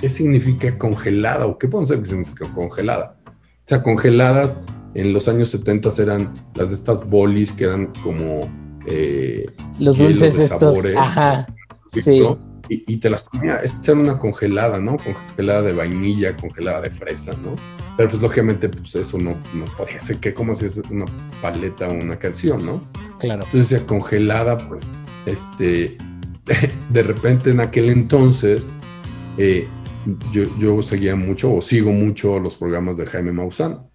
Speaker 1: ¿qué significa congelada? ¿O qué podemos saber qué significa congelada? O sea, congeladas en los años 70 eran las de estas bolis que eran como eh,
Speaker 2: los dulces de estos, sabores, ajá, sí.
Speaker 1: Y, y, te las comía, esta era una congelada, ¿no? Congelada de vainilla, congelada de fresa, ¿no? Pero pues lógicamente pues eso no, no podía ser que como si es una paleta o una canción, ¿no?
Speaker 2: Claro.
Speaker 1: Entonces decía congelada, pues, este, de repente en aquel entonces eh, yo, seguía mucho o sigo mucho los programas de Jaime Maussan.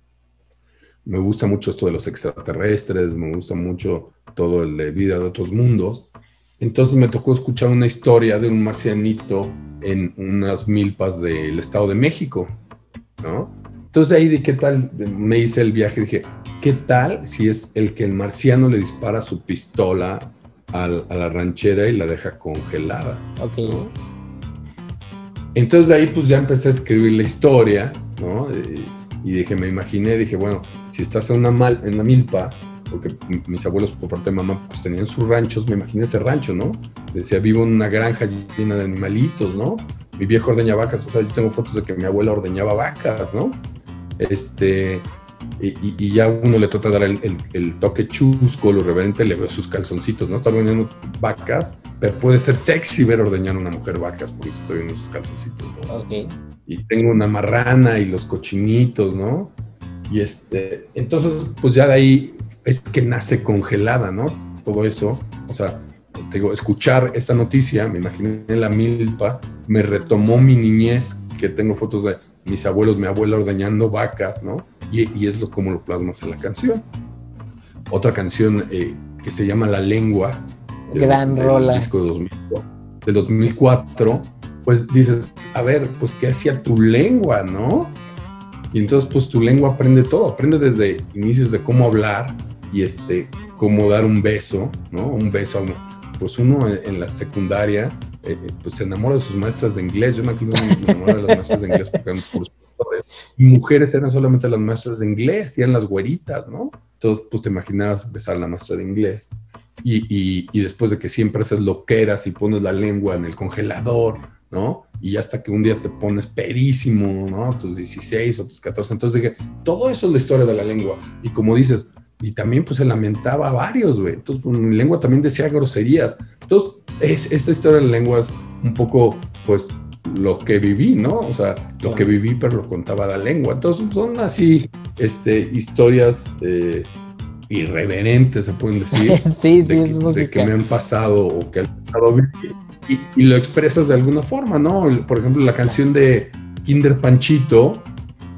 Speaker 1: Me gusta mucho esto de los extraterrestres, me gusta mucho todo el de vida de otros mundos. Entonces me tocó escuchar una historia de un marcianito en unas milpas del Estado de México. Entonces ahí de qué tal, me hice el viaje, dije, ¿qué tal si es el que el marciano le dispara su pistola a, a la ranchera y la deja congelada?
Speaker 2: Ok.
Speaker 1: ¿no? Entonces de ahí pues ya empecé a escribir la historia, ¿no? Y, y dije, me imaginé, dije, bueno, si estás en una, mal, en una milpa, porque mis abuelos por parte de mamá pues tenían sus ranchos, me imaginé ese rancho, ¿no? Decía, vivo en una granja llena de animalitos, ¿no? Mi viejo ordeña vacas, o sea, yo tengo fotos de que mi abuela ordeñaba vacas, ¿no? Este, y, y, y ya uno le trata de dar el, el, el, toque chusco, lo reverente, le veo sus calzoncitos, ¿no? Está ordeñando vacas, pero puede ser sexy ver ordeñar a una mujer vacas, por eso estoy viendo sus calzoncitos, ¿no? Y tengo una marrana y los cochinitos, ¿no? Y este, entonces, pues ya de ahí es que nace congelada, ¿no? Todo eso, o sea, te digo, escuchar esta noticia, me imaginé en la milpa, me retomó mi niñez, que tengo fotos de mis abuelos, mi abuela ordeñando vacas, ¿no? Y, y es lo como lo plasmas en la canción. Otra canción eh, que se llama La Lengua,
Speaker 2: gran
Speaker 1: del,
Speaker 2: rola,
Speaker 1: del disco de 2000, del 2004, pues dices, a ver, pues qué hacía tu lengua, ¿no? Y entonces, pues tu lengua aprende todo, aprende desde inicios de cómo hablar y este, cómo dar un beso, ¿no? Un beso a uno. Pues uno en, en la secundaria, eh, pues se enamora de sus maestras de inglés. Yo me acuerdo me enamoré de las maestras de inglés porque eran puros mujeres eran solamente las maestras de inglés, y eran las güeritas, ¿no? Entonces, pues te imaginabas besar a la maestra de inglés. Y, y, y, después de que siempre haces loqueras y pones la lengua en el congelador, ¿no? Y hasta que un día te pones perísimo, ¿no? Tus 16 o tus 14. Entonces dije, todo eso es la historia de la lengua. Y como dices, y también pues se lamentaba a varios, güey. Entonces pues, mi lengua también decía groserías. Entonces, es, esta historia de la lengua es un poco, pues, lo que viví, ¿no? O sea, lo que viví, pero lo contaba la lengua. Entonces, son así, este, historias eh, irreverentes, se pueden decir.
Speaker 2: sí, sí,
Speaker 1: de,
Speaker 2: es
Speaker 1: de
Speaker 2: música.
Speaker 1: que me han pasado o que han pasado. Y, y, lo expresas de alguna forma, ¿no? Por ejemplo, la canción de Kinder Panchito,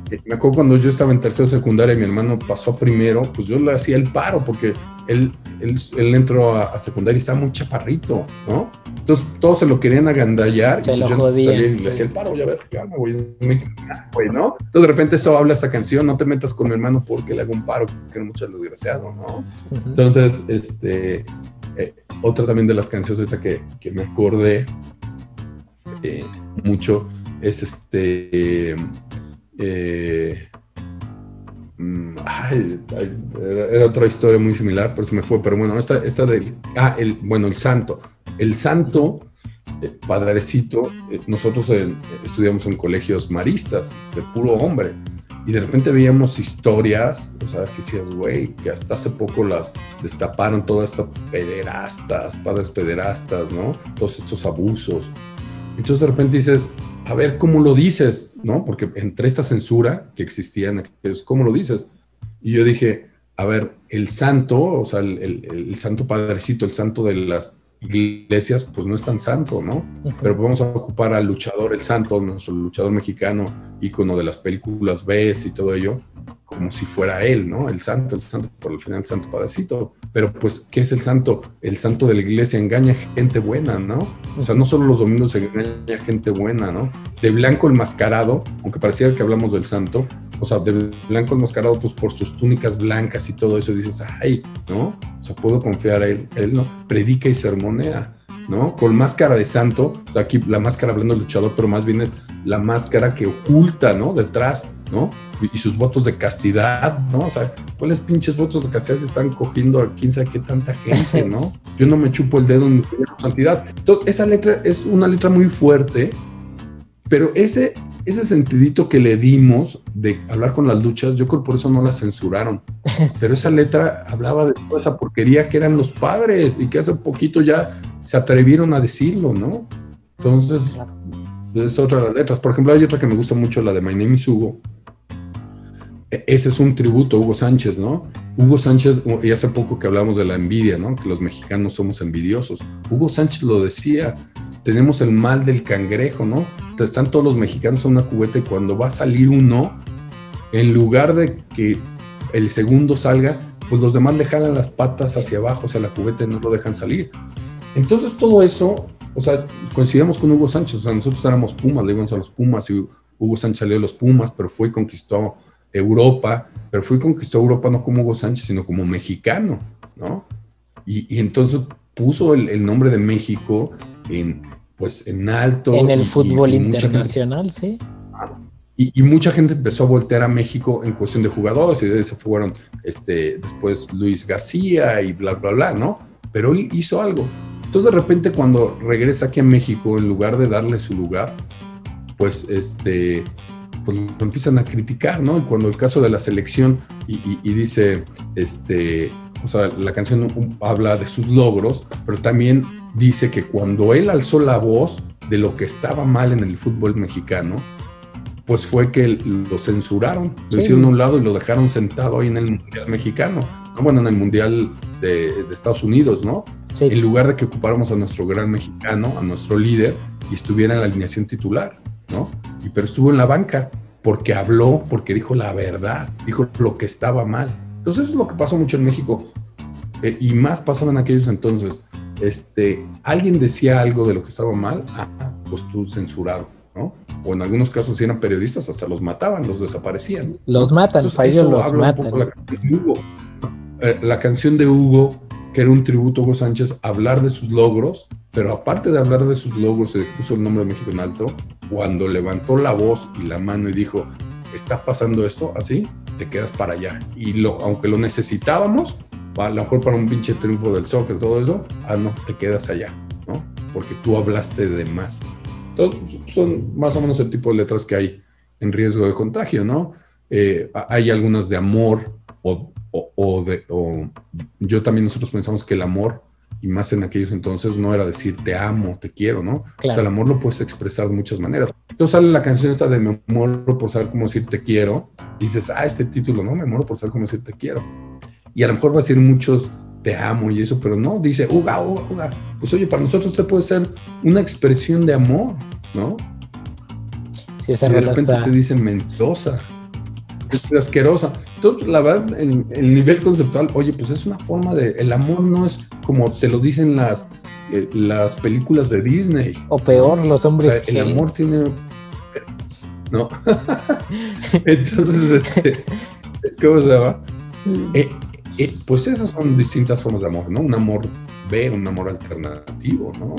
Speaker 1: eh, me acuerdo cuando yo estaba en tercero secundaria y mi hermano pasó primero, pues yo le hacía el paro porque él, él, él entró a, a, secundaria y estaba muy chaparrito, ¿no? Entonces todos se lo querían agandallar
Speaker 2: Se
Speaker 1: y pues,
Speaker 2: jodían,
Speaker 1: salía y
Speaker 2: sí.
Speaker 1: le hacía el paro, ya ver, ¿qué hago, güey? güey, ¿no? Entonces de repente eso habla esa canción, no te metas con mi hermano porque le hago un paro, que es mucho desgraciado, ¿no?
Speaker 2: Uh -huh.
Speaker 1: Entonces, este, eh, otra también de las canciones ahorita que, que me acordé eh, mucho es este... Eh, ay, ay, era, era, otra historia muy similar, pero se me fue. Pero bueno, esta, esta del. Ah, el, bueno, el santo. El santo, eh, padrecito, eh, nosotros estudiamos en colegios maristas, de puro hombre. y de repente veíamos historias, o sea, que decías, güey, que hasta hace poco las destaparon todas estas pederastas, padres pederastas, ¿no? Todos estos abusos. Entonces de repente dices, a ver, ¿cómo lo dices? ¿No? Porque entre esta censura que existía en aquellos, ¿cómo lo dices? Y yo dije, a ver, el santo, o sea, el, el santo padrecito, el santo de las iglesias, pues no es tan santo, ¿no? Pero vamos a ocupar al luchador, el santo, nuestro luchador mexicano, ícono de las películas B y todo ello, como si fuera él, ¿no? El santo, el santo, por el final, el santo padrecito. Pero pues, ¿qué es el santo? El santo de la iglesia engaña gente buena, ¿no? O sea, no solo los domingos engaña gente buena, ¿no? De blanco enmascarado, aunque pareciera que hablamos del santo, o sea, de blanco enmascarado, pues por sus túnicas blancas y todo eso, dices, ay, ¿no? O sea, puedo confiar a él. Él no predica y sermonea, ¿no? Con máscara de santo, aquí la máscara hablando del luchador, pero más bien es la máscara que oculta, ¿no? Detrás, ¿no? Y, sus votos de castidad, ¿no? O sea, ¿cuáles pinches votos de castidad se están cogiendo a quién sabe qué tanta gente, ¿no? Yo no me chupo el dedo en mi santidad. Entonces, esa letra es una letra muy fuerte, pero ese ese sentidito que le dimos de hablar con las luchas, yo creo por eso no la censuraron. Pero esa letra hablaba de toda esa porquería que eran los padres y que hace poquito ya se atrevieron a decirlo, ¿no? Entonces, es otra de las letras. Por ejemplo, hay otra que me gusta mucho, la de My Name is Hugo. E, ese es un tributo a Hugo Sánchez, ¿no? Hugo Sánchez, y hace poco que hablamos de la envidia, ¿no? Que los mexicanos somos envidiosos. Hugo Sánchez lo decía, tenemos el mal del cangrejo, ¿no? Están todos los mexicanos en una cubeta y cuando va a salir uno, en lugar de que el segundo salga, pues los demás le jalan las patas hacia abajo, hacia la cubeta y no lo dejan salir. Entonces todo eso, o sea, coincidimos con Hugo Sánchez, o sea, nosotros éramos Pumas, le íbamos a los Pumas y Hugo Sánchez salió de los Pumas, pero fue y conquistó Europa, pero fue y conquistó Europa no como Hugo Sánchez, sino como mexicano, ¿no? Y, entonces puso el, nombre de México en, pues en alto.
Speaker 2: En el fútbol internacional, sí.
Speaker 1: Y, mucha gente empezó a voltear a México en cuestión de jugadores, y de eso fueron este, después Luis García y bla, bla, bla, ¿no? Pero él hizo algo. Entonces de repente cuando regresa aquí a México, en lugar de darle su lugar, pues este, pues lo empiezan a criticar, ¿no? Y cuando el caso de la selección y, y dice, este, o sea, la canción habla de sus logros, pero también dice que cuando él alzó la voz de lo que estaba mal en el fútbol mexicano, pues fue que lo censuraron, lo hicieron a un lado y lo dejaron sentado ahí en el Mundial Mexicano, bueno, en el Mundial de, Estados Unidos, ¿no? En lugar de que ocupáramos a nuestro gran mexicano, a nuestro líder, y estuviera en la alineación titular, ¿no? Pero estuvo en la banca porque habló, porque dijo la verdad, dijo lo que estaba mal. Entonces eso es lo que pasó mucho en México, eh, y más pasaba en aquellos entonces este, alguien decía algo de lo que estaba mal, ah, pues tú censurado, ¿no? O en algunos casos si eran periodistas hasta los mataban, los desaparecían.
Speaker 2: Los matan, los matan.
Speaker 1: Eh, la, canción de Hugo, que era un tributo a Hugo Sánchez, hablar de sus logros, pero aparte de hablar de sus logros, se puso el nombre de México en alto, cuando levantó la voz y la mano y dijo, está pasando esto así, te quedas para allá. Y lo, aunque lo necesitábamos, a lo mejor para un pinche triunfo del soccer, todo eso, ah, no, te quedas allá, ¿no? Porque tú hablaste de más. Entonces, son más o menos el tipo de letras que hay en riesgo de contagio, ¿no? Eh, hay algunas de amor o, o, de, o yo también nosotros pensamos que el amor, y más en aquellos entonces, no era decir te amo, te quiero, ¿no? O sea, el amor lo puedes expresar de muchas maneras. Entonces sale la canción esta de Me muero por saber cómo decir te quiero, y dices, ah, este título, no, me muero por saber cómo decir te quiero y a lo mejor va a decir muchos te amo y eso, pero no, dice uga, uga, uga. Pues oye, para nosotros se puede ser una expresión de amor, ¿no?
Speaker 2: Si esa
Speaker 1: y de repente te dicen mentosa, es asquerosa. Entonces, la verdad, el, el, nivel conceptual, oye, pues es una forma de. El amor no es como te lo dicen las, eh, las películas de Disney.
Speaker 2: O peor, los hombres.
Speaker 1: O sea, el amor tiene. No. Entonces, este. ¿Cómo se llama? Eh, eh, pues esas son distintas formas de amor, ¿no? Un amor B, un amor alternativo, ¿no?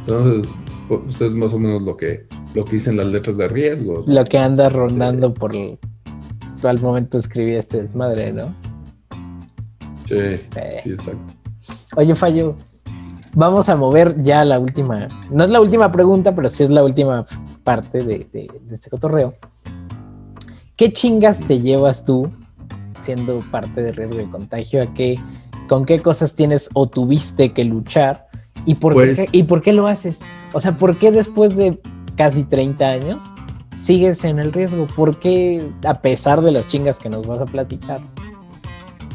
Speaker 1: Entonces, pues es más o menos lo que, lo que dicen las letras de riesgo.
Speaker 2: Lo que anda este, rondando al momento de escribir este desmadre, ¿no?
Speaker 1: Sí, eh. sí, exacto.
Speaker 2: Oye, Fallo, vamos a mover ya la última, no es la última pregunta, pero sí es la última parte de, de este cotorreo. ¿qué chingas te llevas tú siendo parte de riesgo de contagio? ¿A qué, ¿Con qué cosas tienes o tuviste que luchar? ¿Y por, qué, pues ¿Y por qué lo haces? O sea, ¿por qué después de casi 30 años sigues en el riesgo? ¿Por qué, a pesar de las chingas que nos vas a platicar,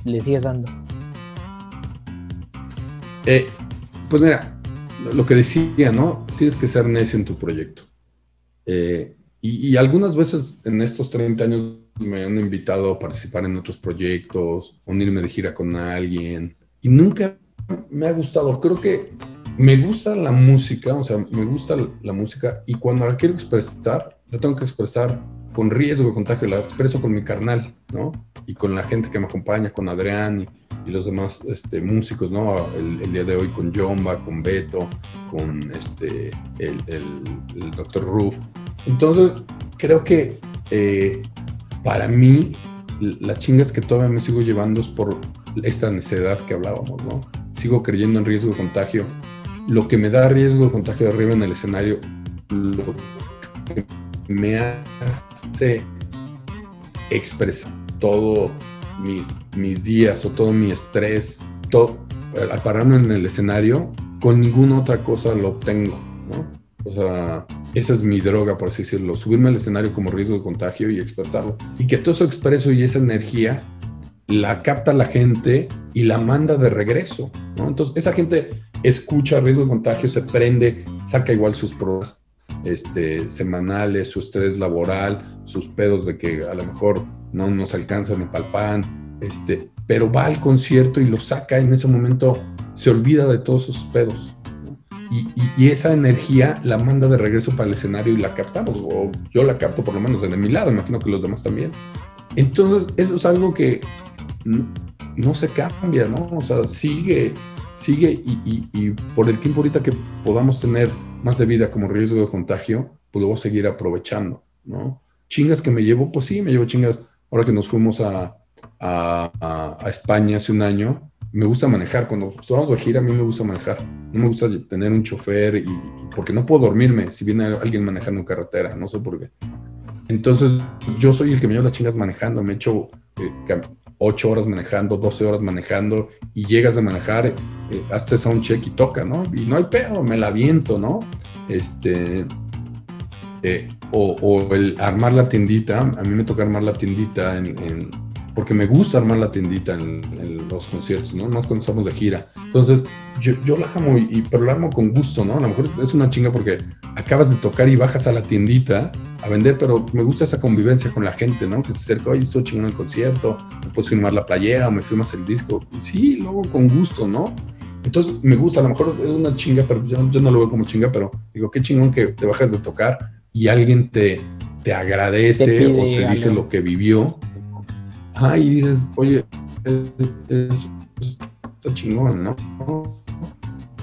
Speaker 2: le sigues dando?
Speaker 1: Eh, pues mira, lo que decía, ¿no? Tienes que ser necio en tu proyecto. Eh, y, algunas veces en estos 30 años me han invitado a participar en otros proyectos, unirme de gira con alguien. Y nunca me ha gustado. Creo que me gusta la música, o sea, me gusta la música y cuando la quiero expresar, la tengo que expresar con riesgo de contagio, la expreso con mi carnal, ¿no? Y con la gente que me acompaña, con Adrián y, los demás este, músicos, ¿no? El, día de hoy con Jomba, con Beto, con este, el, el, Dr. Ruf. Entonces, creo que eh, para mí, las chingas que todavía me sigo llevando es por esta necedad que hablábamos, ¿no? Sigo creyendo en riesgo de contagio. Lo que me da riesgo de contagio arriba en el escenario, lo que me hace expresar todo mis, mis días o todo mi estrés, todo, al pararme en el escenario, con ninguna otra cosa lo obtengo, ¿no? O sea, esa es mi droga, por así decirlo, subirme al escenario como riesgo de contagio y expresarlo. Y que todo eso expreso y esa energía la capta la gente y la manda de regreso, ¿no? Entonces, esa gente escucha riesgo de contagio, se prende, saca igual sus pruebas este, semanales, su estrés laboral, sus pedos de que a lo mejor no nos alcanzan para el pan, este, pero va al concierto y lo saca en ese momento, se olvida de todos sus pedos. Y, esa energía la manda de regreso para el escenario y la captamos, o yo la capto por lo menos de mi lado, imagino que los demás también. Entonces, eso es algo que no, se cambia, ¿no? O sea, sigue, sigue y, y, por el tiempo ahorita que podamos tener más de vida como riesgo de contagio, pues lo voy a seguir aprovechando, ¿no? Chingas que me llevo, pues sí, me llevo chingas. Ahora que nos fuimos a, a, España hace un año, me gusta manejar. Cuando vamos de gira, a mí me gusta manejar. No me gusta tener un chofer y, porque no puedo dormirme si viene alguien manejando en carretera, no sé por qué. Entonces, yo soy el que me lleva las chingas manejando. Me echo eh, 8 horas manejando, 12 horas manejando y llegas de manejar, eh, hasta un check y toca, ¿no? Y no hay pedo, me la viento, ¿no? Este. Eh, o, el armar la tiendita, a mí me toca armar la tiendita en porque me gusta armar la tiendita en, los conciertos, ¿no? Más cuando estamos de gira. Entonces, yo, yo la amo, y, pero la amo con gusto, ¿no? A lo mejor es una chinga porque acabas de tocar y bajas a la tiendita a vender, pero me gusta esa convivencia con la gente, ¿no? Que se acerca, oye, estoy chingón el concierto, me puedes firmar la playera o me firmas el disco. Sí, luego con gusto, ¿no? Entonces, me gusta, a lo mejor es una chinga, pero yo, yo no lo veo como chinga, pero digo, qué chingón que te bajas de tocar y alguien te, te agradece o te dice lo que vivió y dices, oye, es, está chingón, ¿no?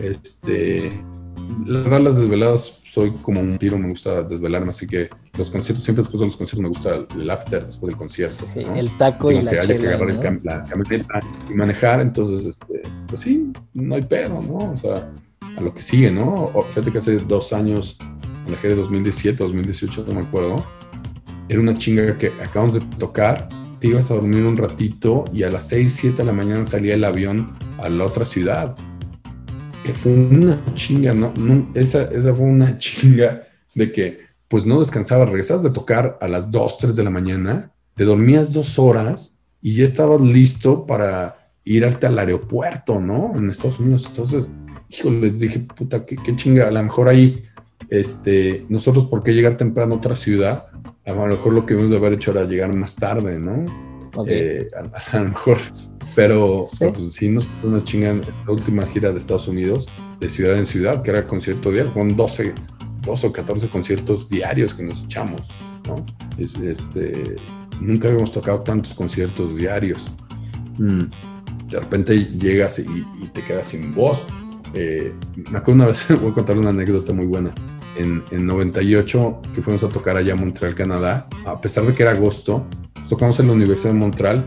Speaker 1: Este, la verdad, las desveladas, soy como un tiro, me gusta desvelarme, así que los conciertos, siempre después de los conciertos me gusta el after, después del concierto.
Speaker 2: Sí, el taco y la
Speaker 1: que
Speaker 2: haya
Speaker 1: que agarrar el la camioneta y manejar, entonces, este, pues sí, no hay pedo, ¿no? O sea, a lo que sigue, ¿no? fíjate que hace dos años, en la de 2017, 2018, no me acuerdo, era una chinga que acabamos de tocar te ibas a dormir un ratito y a las 6, 7 de la mañana salía el avión a la otra ciudad. Que fue una chinga, ¿no? esa, esa fue una chinga de que pues no descansabas, regresabas de tocar a las 2, 3 de la mañana, te dormías dos horas y ya estabas listo para irte al aeropuerto, ¿no? En Estados Unidos. Entonces, híjole, dije, puta, qué, qué chinga, a lo mejor ahí, este, nosotros, ¿por qué llegar temprano a otra ciudad? A lo mejor lo que debemos de haber hecho era llegar más tarde, ¿no? Eh, a, lo mejor, pero ¿Sí? pues sí nos una chinga en la última gira de Estados Unidos, de ciudad en ciudad, que era concierto diario, fueron 12, 12 o 14 conciertos diarios que nos echamos, ¿no? este, nunca habíamos tocado tantos conciertos diarios. Mm. De repente llegas y, te quedas sin voz. Eh, me acuerdo una vez, voy a contar una anécdota muy buena en, en 98 que fuimos a tocar allá a Montreal, Canadá, a pesar de que era agosto, tocamos en la Universidad de Montreal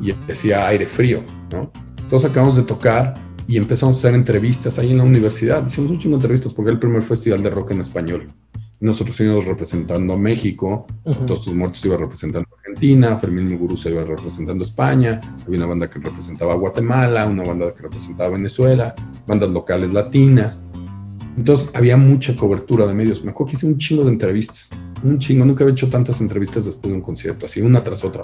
Speaker 1: y hacía aire frío, ¿no? Entonces acabamos de tocar y empezamos a hacer entrevistas ahí en la universidad. Hicimos un chingo de entrevistas porque era el primer festival de rock en español. Nosotros íbamos representando a México, todos tus muertos iban representando a Argentina, Fermín Muguruza iba representando España, había una banda que representaba Guatemala, una banda que representaba Venezuela, bandas locales latinas. Entonces había mucha cobertura de medios. Me acuerdo que hice un chingo de entrevistas, un chingo. Nunca había hecho tantas entrevistas después de un concierto, así una tras otra.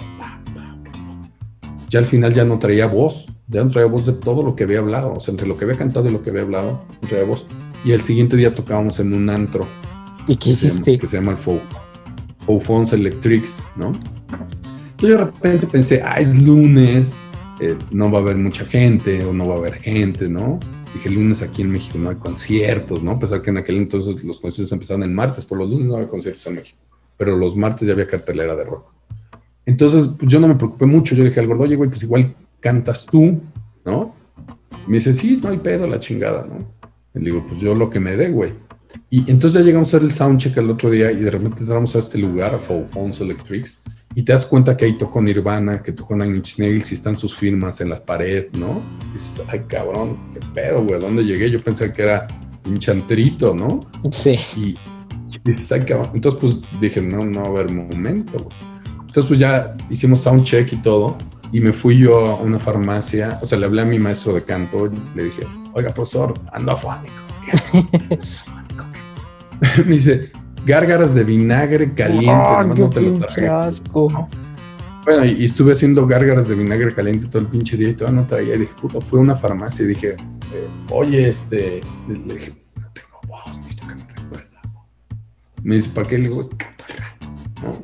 Speaker 1: Ya al final ya no traía voz, ya no traía voz de todo lo que había hablado, o sea, entre lo que había cantado y lo que había hablado, no traía voz. Y el siguiente día tocábamos en un antro.
Speaker 2: ¿Y qué hiciste?
Speaker 1: que se llama el Faux. Faux Electrics, ¿no? Entonces de repente pensé, ah, es lunes, eh, no va a haber mucha gente o no va a haber gente, ¿no? Dije, lunes aquí en México no hay conciertos, ¿no? A pesar que en aquel entonces los conciertos empezaban en martes, por los lunes no había conciertos en México, pero los martes ya había cartelera de rock. Entonces, pues yo no me preocupé mucho, yo dije al gordo, oye, güey, pues igual cantas tú, ¿no? me dice, sí, no hay pedo, la chingada, ¿no? Le digo, pues yo lo que me dé, güey. Y entonces ya llegamos a hacer el soundcheck el otro día y de repente entramos a este lugar, a Phones Electrics, y te das cuenta que ahí tocó Nirvana, que tocó Nine Inch Nails y están sus firmas en la pared, ¿no? Y dices, ay cabrón, qué pedo, güey, ¿dónde llegué? Yo pensé que era un chanterito, ¿no?
Speaker 2: Sí.
Speaker 1: Y, dices, ay cabrón. Entonces, pues dije, no, no va a haber momento, güey. Entonces, pues ya hicimos soundcheck y todo, y me fui yo a una farmacia, o sea, le hablé a mi maestro de canto, y le dije, oiga, profesor, ando afónico. me dice, gárgaras de vinagre caliente.
Speaker 2: Oh, no te lo asco.
Speaker 1: Bueno, y, estuve haciendo gárgaras de vinagre caliente todo el pinche día y todo no traía. Y dije, puta, fue a una farmacia y dije, eh, oye, este, le dije, no tengo voz, necesito que me recuerda. Me dice, ¿para qué? Le digo, ¿no?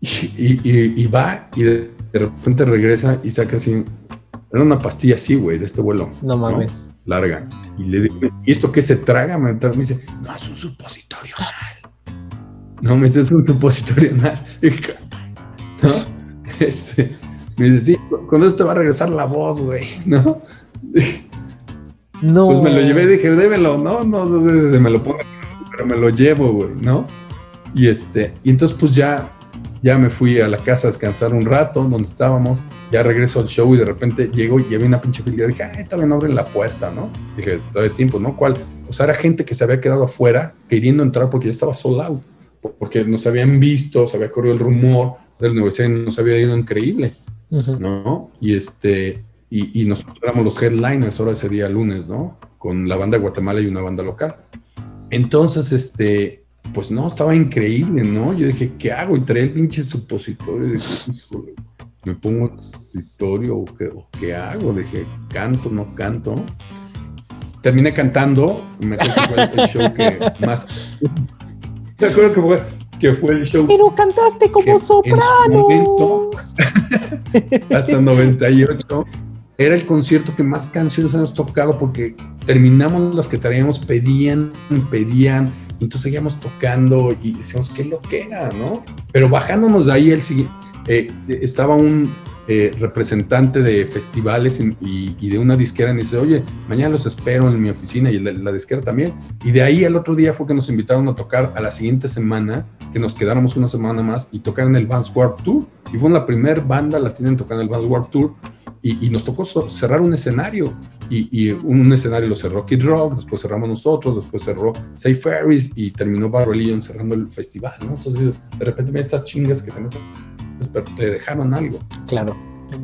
Speaker 1: Y, y, y, va y de, repente regresa y saca así, era una pastilla así, güey, de este vuelo.
Speaker 2: No mames.
Speaker 1: Larga. Y le digo, ¿y esto qué se traga? Me dice, no, es un supositorio no, me dice, es un supositorio anal. ¿No? Este, me dice, sí, con eso te va a regresar la voz, güey, ¿no?
Speaker 2: No.
Speaker 1: Pues me lo llevé y dije, démelo, no, no, no, me lo pongo, pero me lo llevo, güey, ¿no? Y este, y entonces pues ya, ya me fui a la casa a descansar un rato donde estábamos, ya regreso al show y de repente llego y había una pinche fila y dije, ay, también abren la puerta, ¿no? Dije, todo el tiempo, ¿no? ¿Cuál? O sea, era gente que se había quedado afuera queriendo entrar porque ya estaba sold out porque nos habían visto, se había corrido el rumor de la universidad y nos había ido increíble, ¿no? Y este, y, nosotros éramos los headliners ahora ese día lunes, ¿no? Con la banda de Guatemala y una banda local. Entonces, este, pues no, estaba increíble, ¿no? Yo dije, ¿qué hago? Y traía el pinche supositorio. Y dije, ¿me pongo supositorio o qué, o qué hago? Le dije, ¿canto, no canto? Terminé cantando, me acuerdo que fue el show que más me acuerdo que fue, que fue el show.
Speaker 2: Pero cantaste como soprano.
Speaker 1: hasta 98 era el concierto que más canciones hemos tocado porque terminamos las que traíamos, pedían, pedían, entonces seguíamos tocando y decíamos, qué lo que era, ¿no? Pero bajándonos de ahí, el, eh, estaba un, eh, representante de festivales y, de una disquera y dice, oye, mañana los espero en mi oficina y la, disquera también. Y de ahí el otro día fue que nos invitaron a tocar a la siguiente semana, que nos quedáramos una semana más y tocar en el Vans Warp Tour. Y fue la primera banda la tienen tocando en el Vans Warp Tour. Y, nos tocó cerrar un escenario. Y, un escenario lo cerró Kid Rock, después cerramos nosotros, después cerró Safe Ferries y terminó Bar Religion cerrando el festival, ¿no? Entonces, de repente me estas chingas que te meten pero te dejaron algo.
Speaker 2: Claro,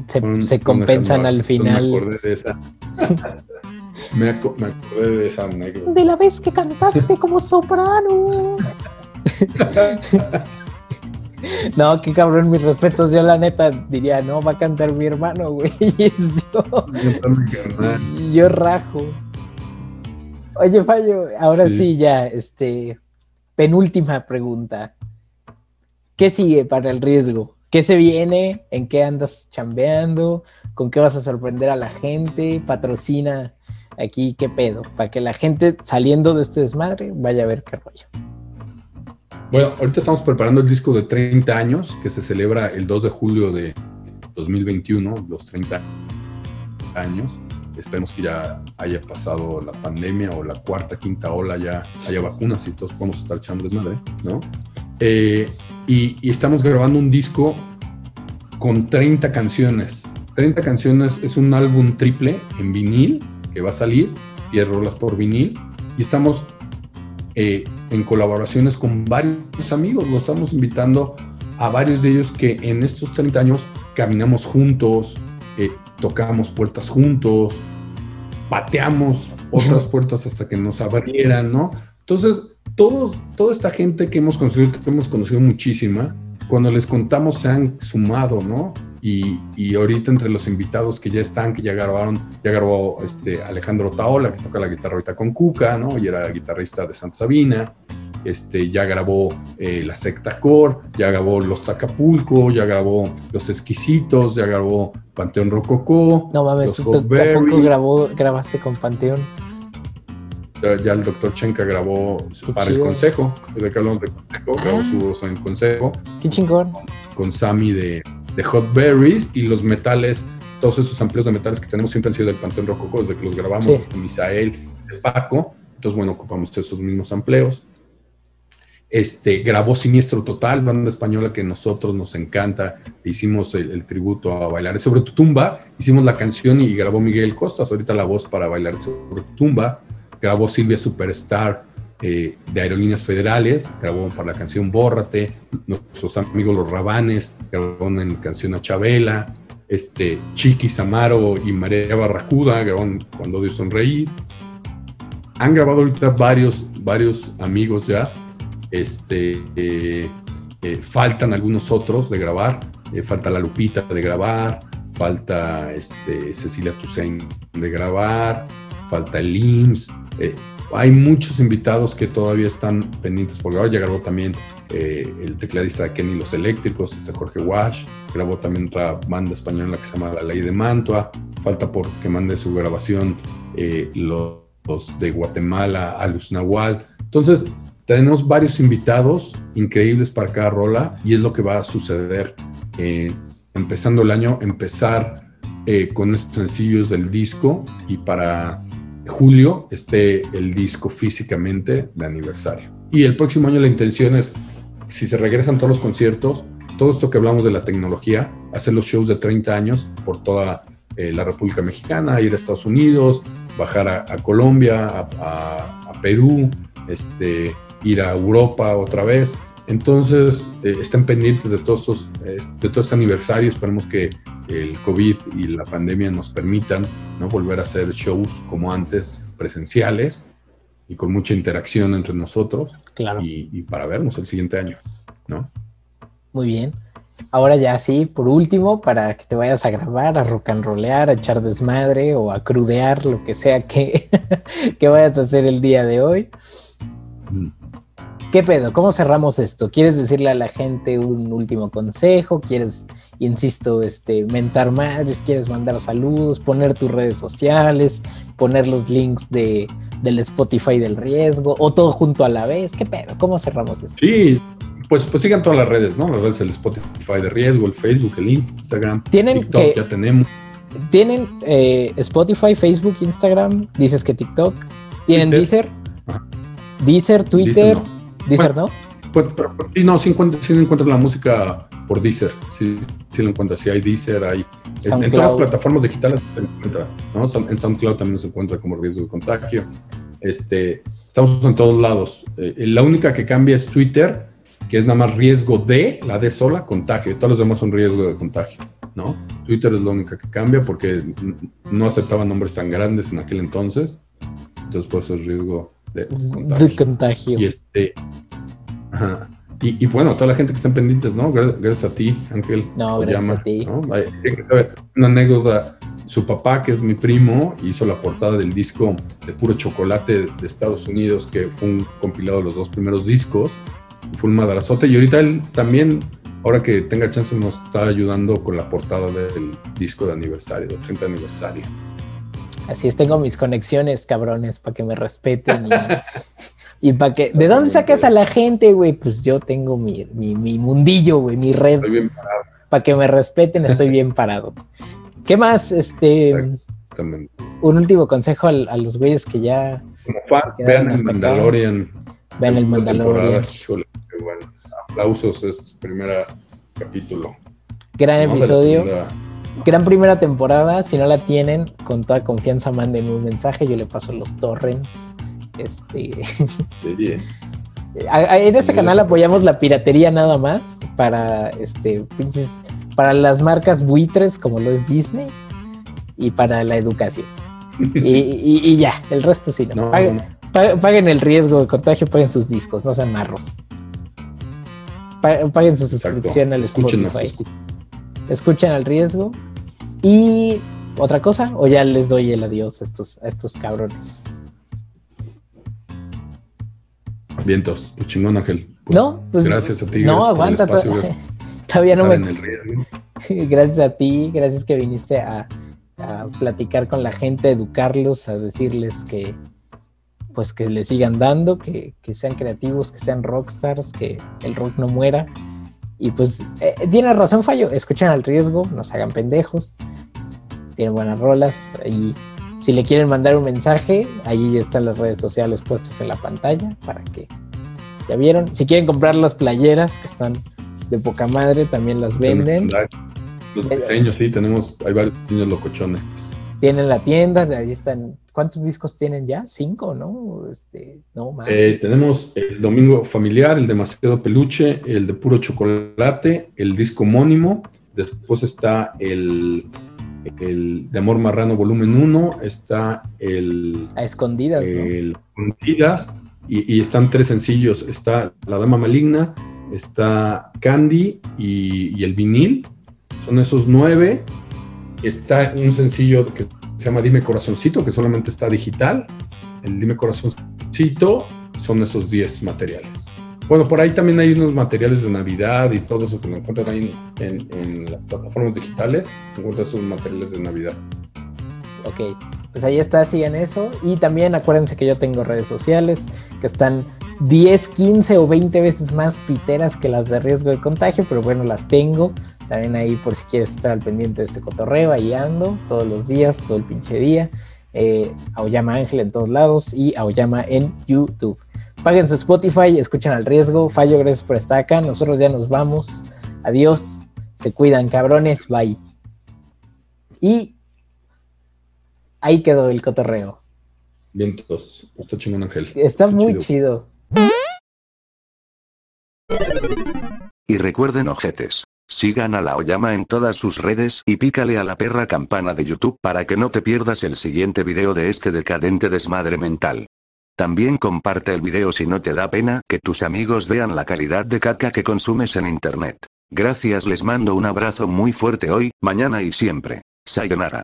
Speaker 2: se, compensan al final.
Speaker 1: Me acordé de esa. me, acordé de esa anécdota.
Speaker 2: De la vez que cantaste como soprano. No, qué cabrón, mis respetos. Yo, la neta, diría, no, va a cantar mi hermano, güey. Es yo. Yo, rajo. Oye, Fallo, ahora sí. ya, este. Penúltima pregunta. ¿Qué sigue para el riesgo? ¿Qué se viene? ¿En qué andas chambeando? ¿Con qué vas a sorprender a la gente? Patrocina aquí, ¿qué pedo? Para que la gente saliendo de este desmadre vaya a ver qué rollo.
Speaker 1: Bueno, ahorita estamos preparando el disco de 30 años que se celebra el 2 de julio de 2021, los 30 años. Esperemos que ya haya pasado la pandemia o la cuarta, quinta ola, ya haya vacunas y todos podemos estar echando desmadre, ¿no? Eh, y, estamos grabando un disco con 30 canciones. 30 canciones es un álbum triple en vinil que va a salir, 10 rolas por vinil. Y estamos eh, en colaboraciones con varios amigos. Lo estamos invitando a varios de ellos que en estos 30 años caminamos juntos, eh, tocamos puertas juntos, pateamos otras puertas hasta que nos abrieran, ¿no? Entonces, todos, toda esta gente que hemos conocido, que hemos conocido muchísima, cuando les contamos se han sumado, ¿no? Y, y, ahorita entre los invitados que ya están, que ya grabaron, ya grabó este Alejandro Taola, que toca la guitarra ahorita con Cuca, ¿no? Y era guitarrista de Santa Sabina. Este, ya grabó eh, la secta Core, ya grabó Los Tacapulco, ya grabó Los Exquisitos, ya grabó Panteón Rococó.
Speaker 2: No mames, ¿tú tampoco grabó, grabaste con Panteón?
Speaker 1: Ya, el doctor Chenka grabó para el consejo, desde que hablamos consejo, grabó su voz en consejo.
Speaker 2: Qué chingón.
Speaker 1: Con Sammy de, de Hot Berries y los metales, todos esos amplios de metales que tenemos siempre han sido del Panteón Rococó, desde que los grabamos, hasta Misael, el Paco. Entonces, bueno, ocupamos esos mismos amplios. Este, grabó Siniestro Total, banda española que a nosotros nos encanta. Hicimos el, tributo a Bailar sobre tu tumba. Hicimos la canción y grabó Miguel Costas, ahorita la voz para Bailar sobre tu tumba. Grabó Silvia Superstar eh, de Aerolíneas Federales, grabó para la canción Bórrate. Nuestros amigos Los Rabanes grabaron en canción a Chabela. Este, Chiqui Samaro y María Barracuda grabaron Cuando Dios Sonreír. Han grabado ahorita varios, varios amigos ya este, eh, eh, faltan algunos otros de grabar, eh, falta la Lupita de grabar, falta este, Cecilia Toussaint de grabar, falta el IMSS. Hay muchos invitados que todavía están pendientes por grabar. Ya grabó también el tecladista de Kenny Los Eléctricos, este Jorge Wash. Grabó también otra banda española que se llama La Ley de Mantua. Falta por que mande su grabación los, de Guatemala a Luz Nahual. Entonces, tenemos varios invitados increíbles para cada rola y es lo que va a suceder eh, empezando el año, empezar eh, con estos sencillos del disco y para julio esté el disco físicamente de aniversario. Y el próximo año la intención es, si se regresan todos los conciertos, todo esto que hablamos de la tecnología, hacer los shows de 30 años por toda eh, la República Mexicana, ir a Estados Unidos, bajar a, Colombia, a, Perú, este, ir a Europa otra vez. Entonces, eh, estén pendientes de todos estos, de todo este aniversario. Esperemos que el COVID y la pandemia nos permitan ¿no? volver a hacer shows como antes, presenciales y con mucha interacción entre nosotros.
Speaker 2: Claro.
Speaker 1: Y, para vernos el siguiente año, ¿no?
Speaker 2: Muy bien. Ahora ya sí, por último, para que te vayas a grabar, a rock and rollear, a echar desmadre o a crudear, lo que sea que, que vayas a hacer el día de hoy. Mm. ¿Qué pedo? ¿Cómo cerramos esto? ¿Quieres decirle a la gente un último consejo? ¿Quieres, insisto, este, mentar madres? ¿Quieres mandar saludos? ¿Poner tus redes sociales? ¿Poner los links de, del Spotify del riesgo? ¿O todo junto a la vez? ¿Qué pedo? ¿Cómo cerramos esto?
Speaker 1: Sí, pues, pues sigan todas las redes, ¿no? Las redes del Spotify de riesgo, el Facebook, el Instagram,
Speaker 2: ¿Tienen
Speaker 1: TikTok ya tenemos.
Speaker 2: ¿Tienen eh, Spotify, Facebook, Instagram? Dices que TikTok. ¿Tienen Deezer? Deezer, Twitter. Deezer, ¿no?
Speaker 1: Pues, sí, no, sí encuentras, la música por Deezer, sí, sí lo encuentras, sí hay Deezer, hay... En, todas las plataformas digitales se encuentra, ¿no? En SoundCloud también se encuentra como riesgo de contagio. Este, estamos en todos lados. Eh, la única que cambia es Twitter, que es nada más riesgo de, la de sola, contagio. Todos los demás son riesgo de contagio, ¿no? Twitter es la única que cambia porque no aceptaba nombres tan grandes en aquel entonces. Entonces, por eso es riesgo de
Speaker 2: contagio.
Speaker 1: Y, este, y, bueno, toda la gente que están pendientes, ¿no? Gracias, a ti, Ángel.
Speaker 2: No, gracias a ti.
Speaker 1: una anécdota. Su papá, que es mi primo, hizo la portada del disco de puro chocolate de Estados Unidos, que fue un compilado de los dos primeros discos. Fue un madrazote. Y ahorita él también, ahora que tenga chance, nos está ayudando con la portada del disco de aniversario, del 30 aniversario.
Speaker 2: Así es, tengo mis conexiones, cabrones, para que me respeten. Y, para que. ¿De dónde sacas a la gente, güey? Pues yo tengo mi, mundillo, güey, mi red. Estoy bien parado. Para que me respeten, estoy bien parado. ¿Qué más? Este. Un último consejo a, los güeyes que ya.
Speaker 1: Vean el Mandalorian.
Speaker 2: Vean el Mandalorian.
Speaker 1: bueno. Aplausos, es primer capítulo.
Speaker 2: Gran episodio gran primera temporada. Si no la tienen, con toda confianza manden un mensaje. Yo le paso los torrents. Este.
Speaker 1: Sí, bien.
Speaker 2: En este canal apoyamos la piratería nada más para este pinches, para las marcas buitres como lo es Disney y para la educación. y, ya, el resto sí no. paguen, el riesgo de contagio, paguen sus discos, no sean marros. Paguen su suscripción al Spotify. Escuchen al riesgo. Y otra cosa, o ya les doy el adiós a estos, a estos cabrones.
Speaker 1: Vientos, pues chingón Ángel.
Speaker 2: Pues, no,
Speaker 1: pues gracias a ti.
Speaker 2: No, aguanta. Todavía no me. gracias a ti, gracias que viniste a, a platicar con la gente, educarlos, a decirles que pues que le sigan dando, que, sean creativos, que sean rockstars, que el rock no muera. Y pues eh, tiene razón Fallo, escuchen al riesgo, no se hagan pendejos, tienen buenas rolas y si le quieren mandar un mensaje, allí están las redes sociales puestas en la pantalla para que ya vieron. Si quieren comprar las playeras que están de poca madre, también las venden.
Speaker 1: Los diseños, sí, tenemos, hay varios diseños locochones.
Speaker 2: Tienen la tienda, de ahí están. ¿Cuántos discos tienen ya? Cinco, ¿no? Este, no
Speaker 1: más. Eh, tenemos el Domingo Familiar, el Demasiado Peluche, el de Puro Chocolate, el disco homónimo. Después está el, el de Amor Marrano Volumen 1, está el.
Speaker 2: A escondidas,
Speaker 1: el, Escondidas, y, y, están tres sencillos: está La Dama Maligna, está Candy y, y el vinil son esos nueve. Está un sencillo que se llama Dime Corazoncito, que solamente está digital. El Dime Corazoncito son esos diez materiales. Bueno, por ahí también hay unos materiales de Navidad y todo eso que lo encuentran ahí en, las plataformas digitales. Encuentran esos materiales de Navidad.
Speaker 2: Ok, pues ahí está, sigan eso. Y también acuérdense que yo tengo redes sociales que están 10, 15 o 20 veces más piteras que las de riesgo de contagio, pero bueno, las tengo. También ahí por si quieres estar al pendiente de este cotorreo, ahí ando todos los días, todo el pinche día. Eh, Aoyama Ángel en todos lados y Aoyama en YouTube. Paguen su Spotify, escuchen al riesgo. Fallo, gracias por estar acá. Nosotros ya nos vamos. Adiós. Se cuidan, cabrones. Bye. Y ahí quedó el cotorreo.
Speaker 1: Bien, todos. Está chingón, Ángel.
Speaker 2: Está, muy chido.
Speaker 3: Y recuerden, ojetes. Sigan a la Oyama en todas sus redes y pícale a la perra campana de YouTube para que no te pierdas el siguiente video de este decadente desmadre mental. También comparte el video si no te da pena que tus amigos vean la calidad de caca que consumes en internet. Gracias les mando un abrazo muy fuerte hoy, mañana y siempre. Sayonara.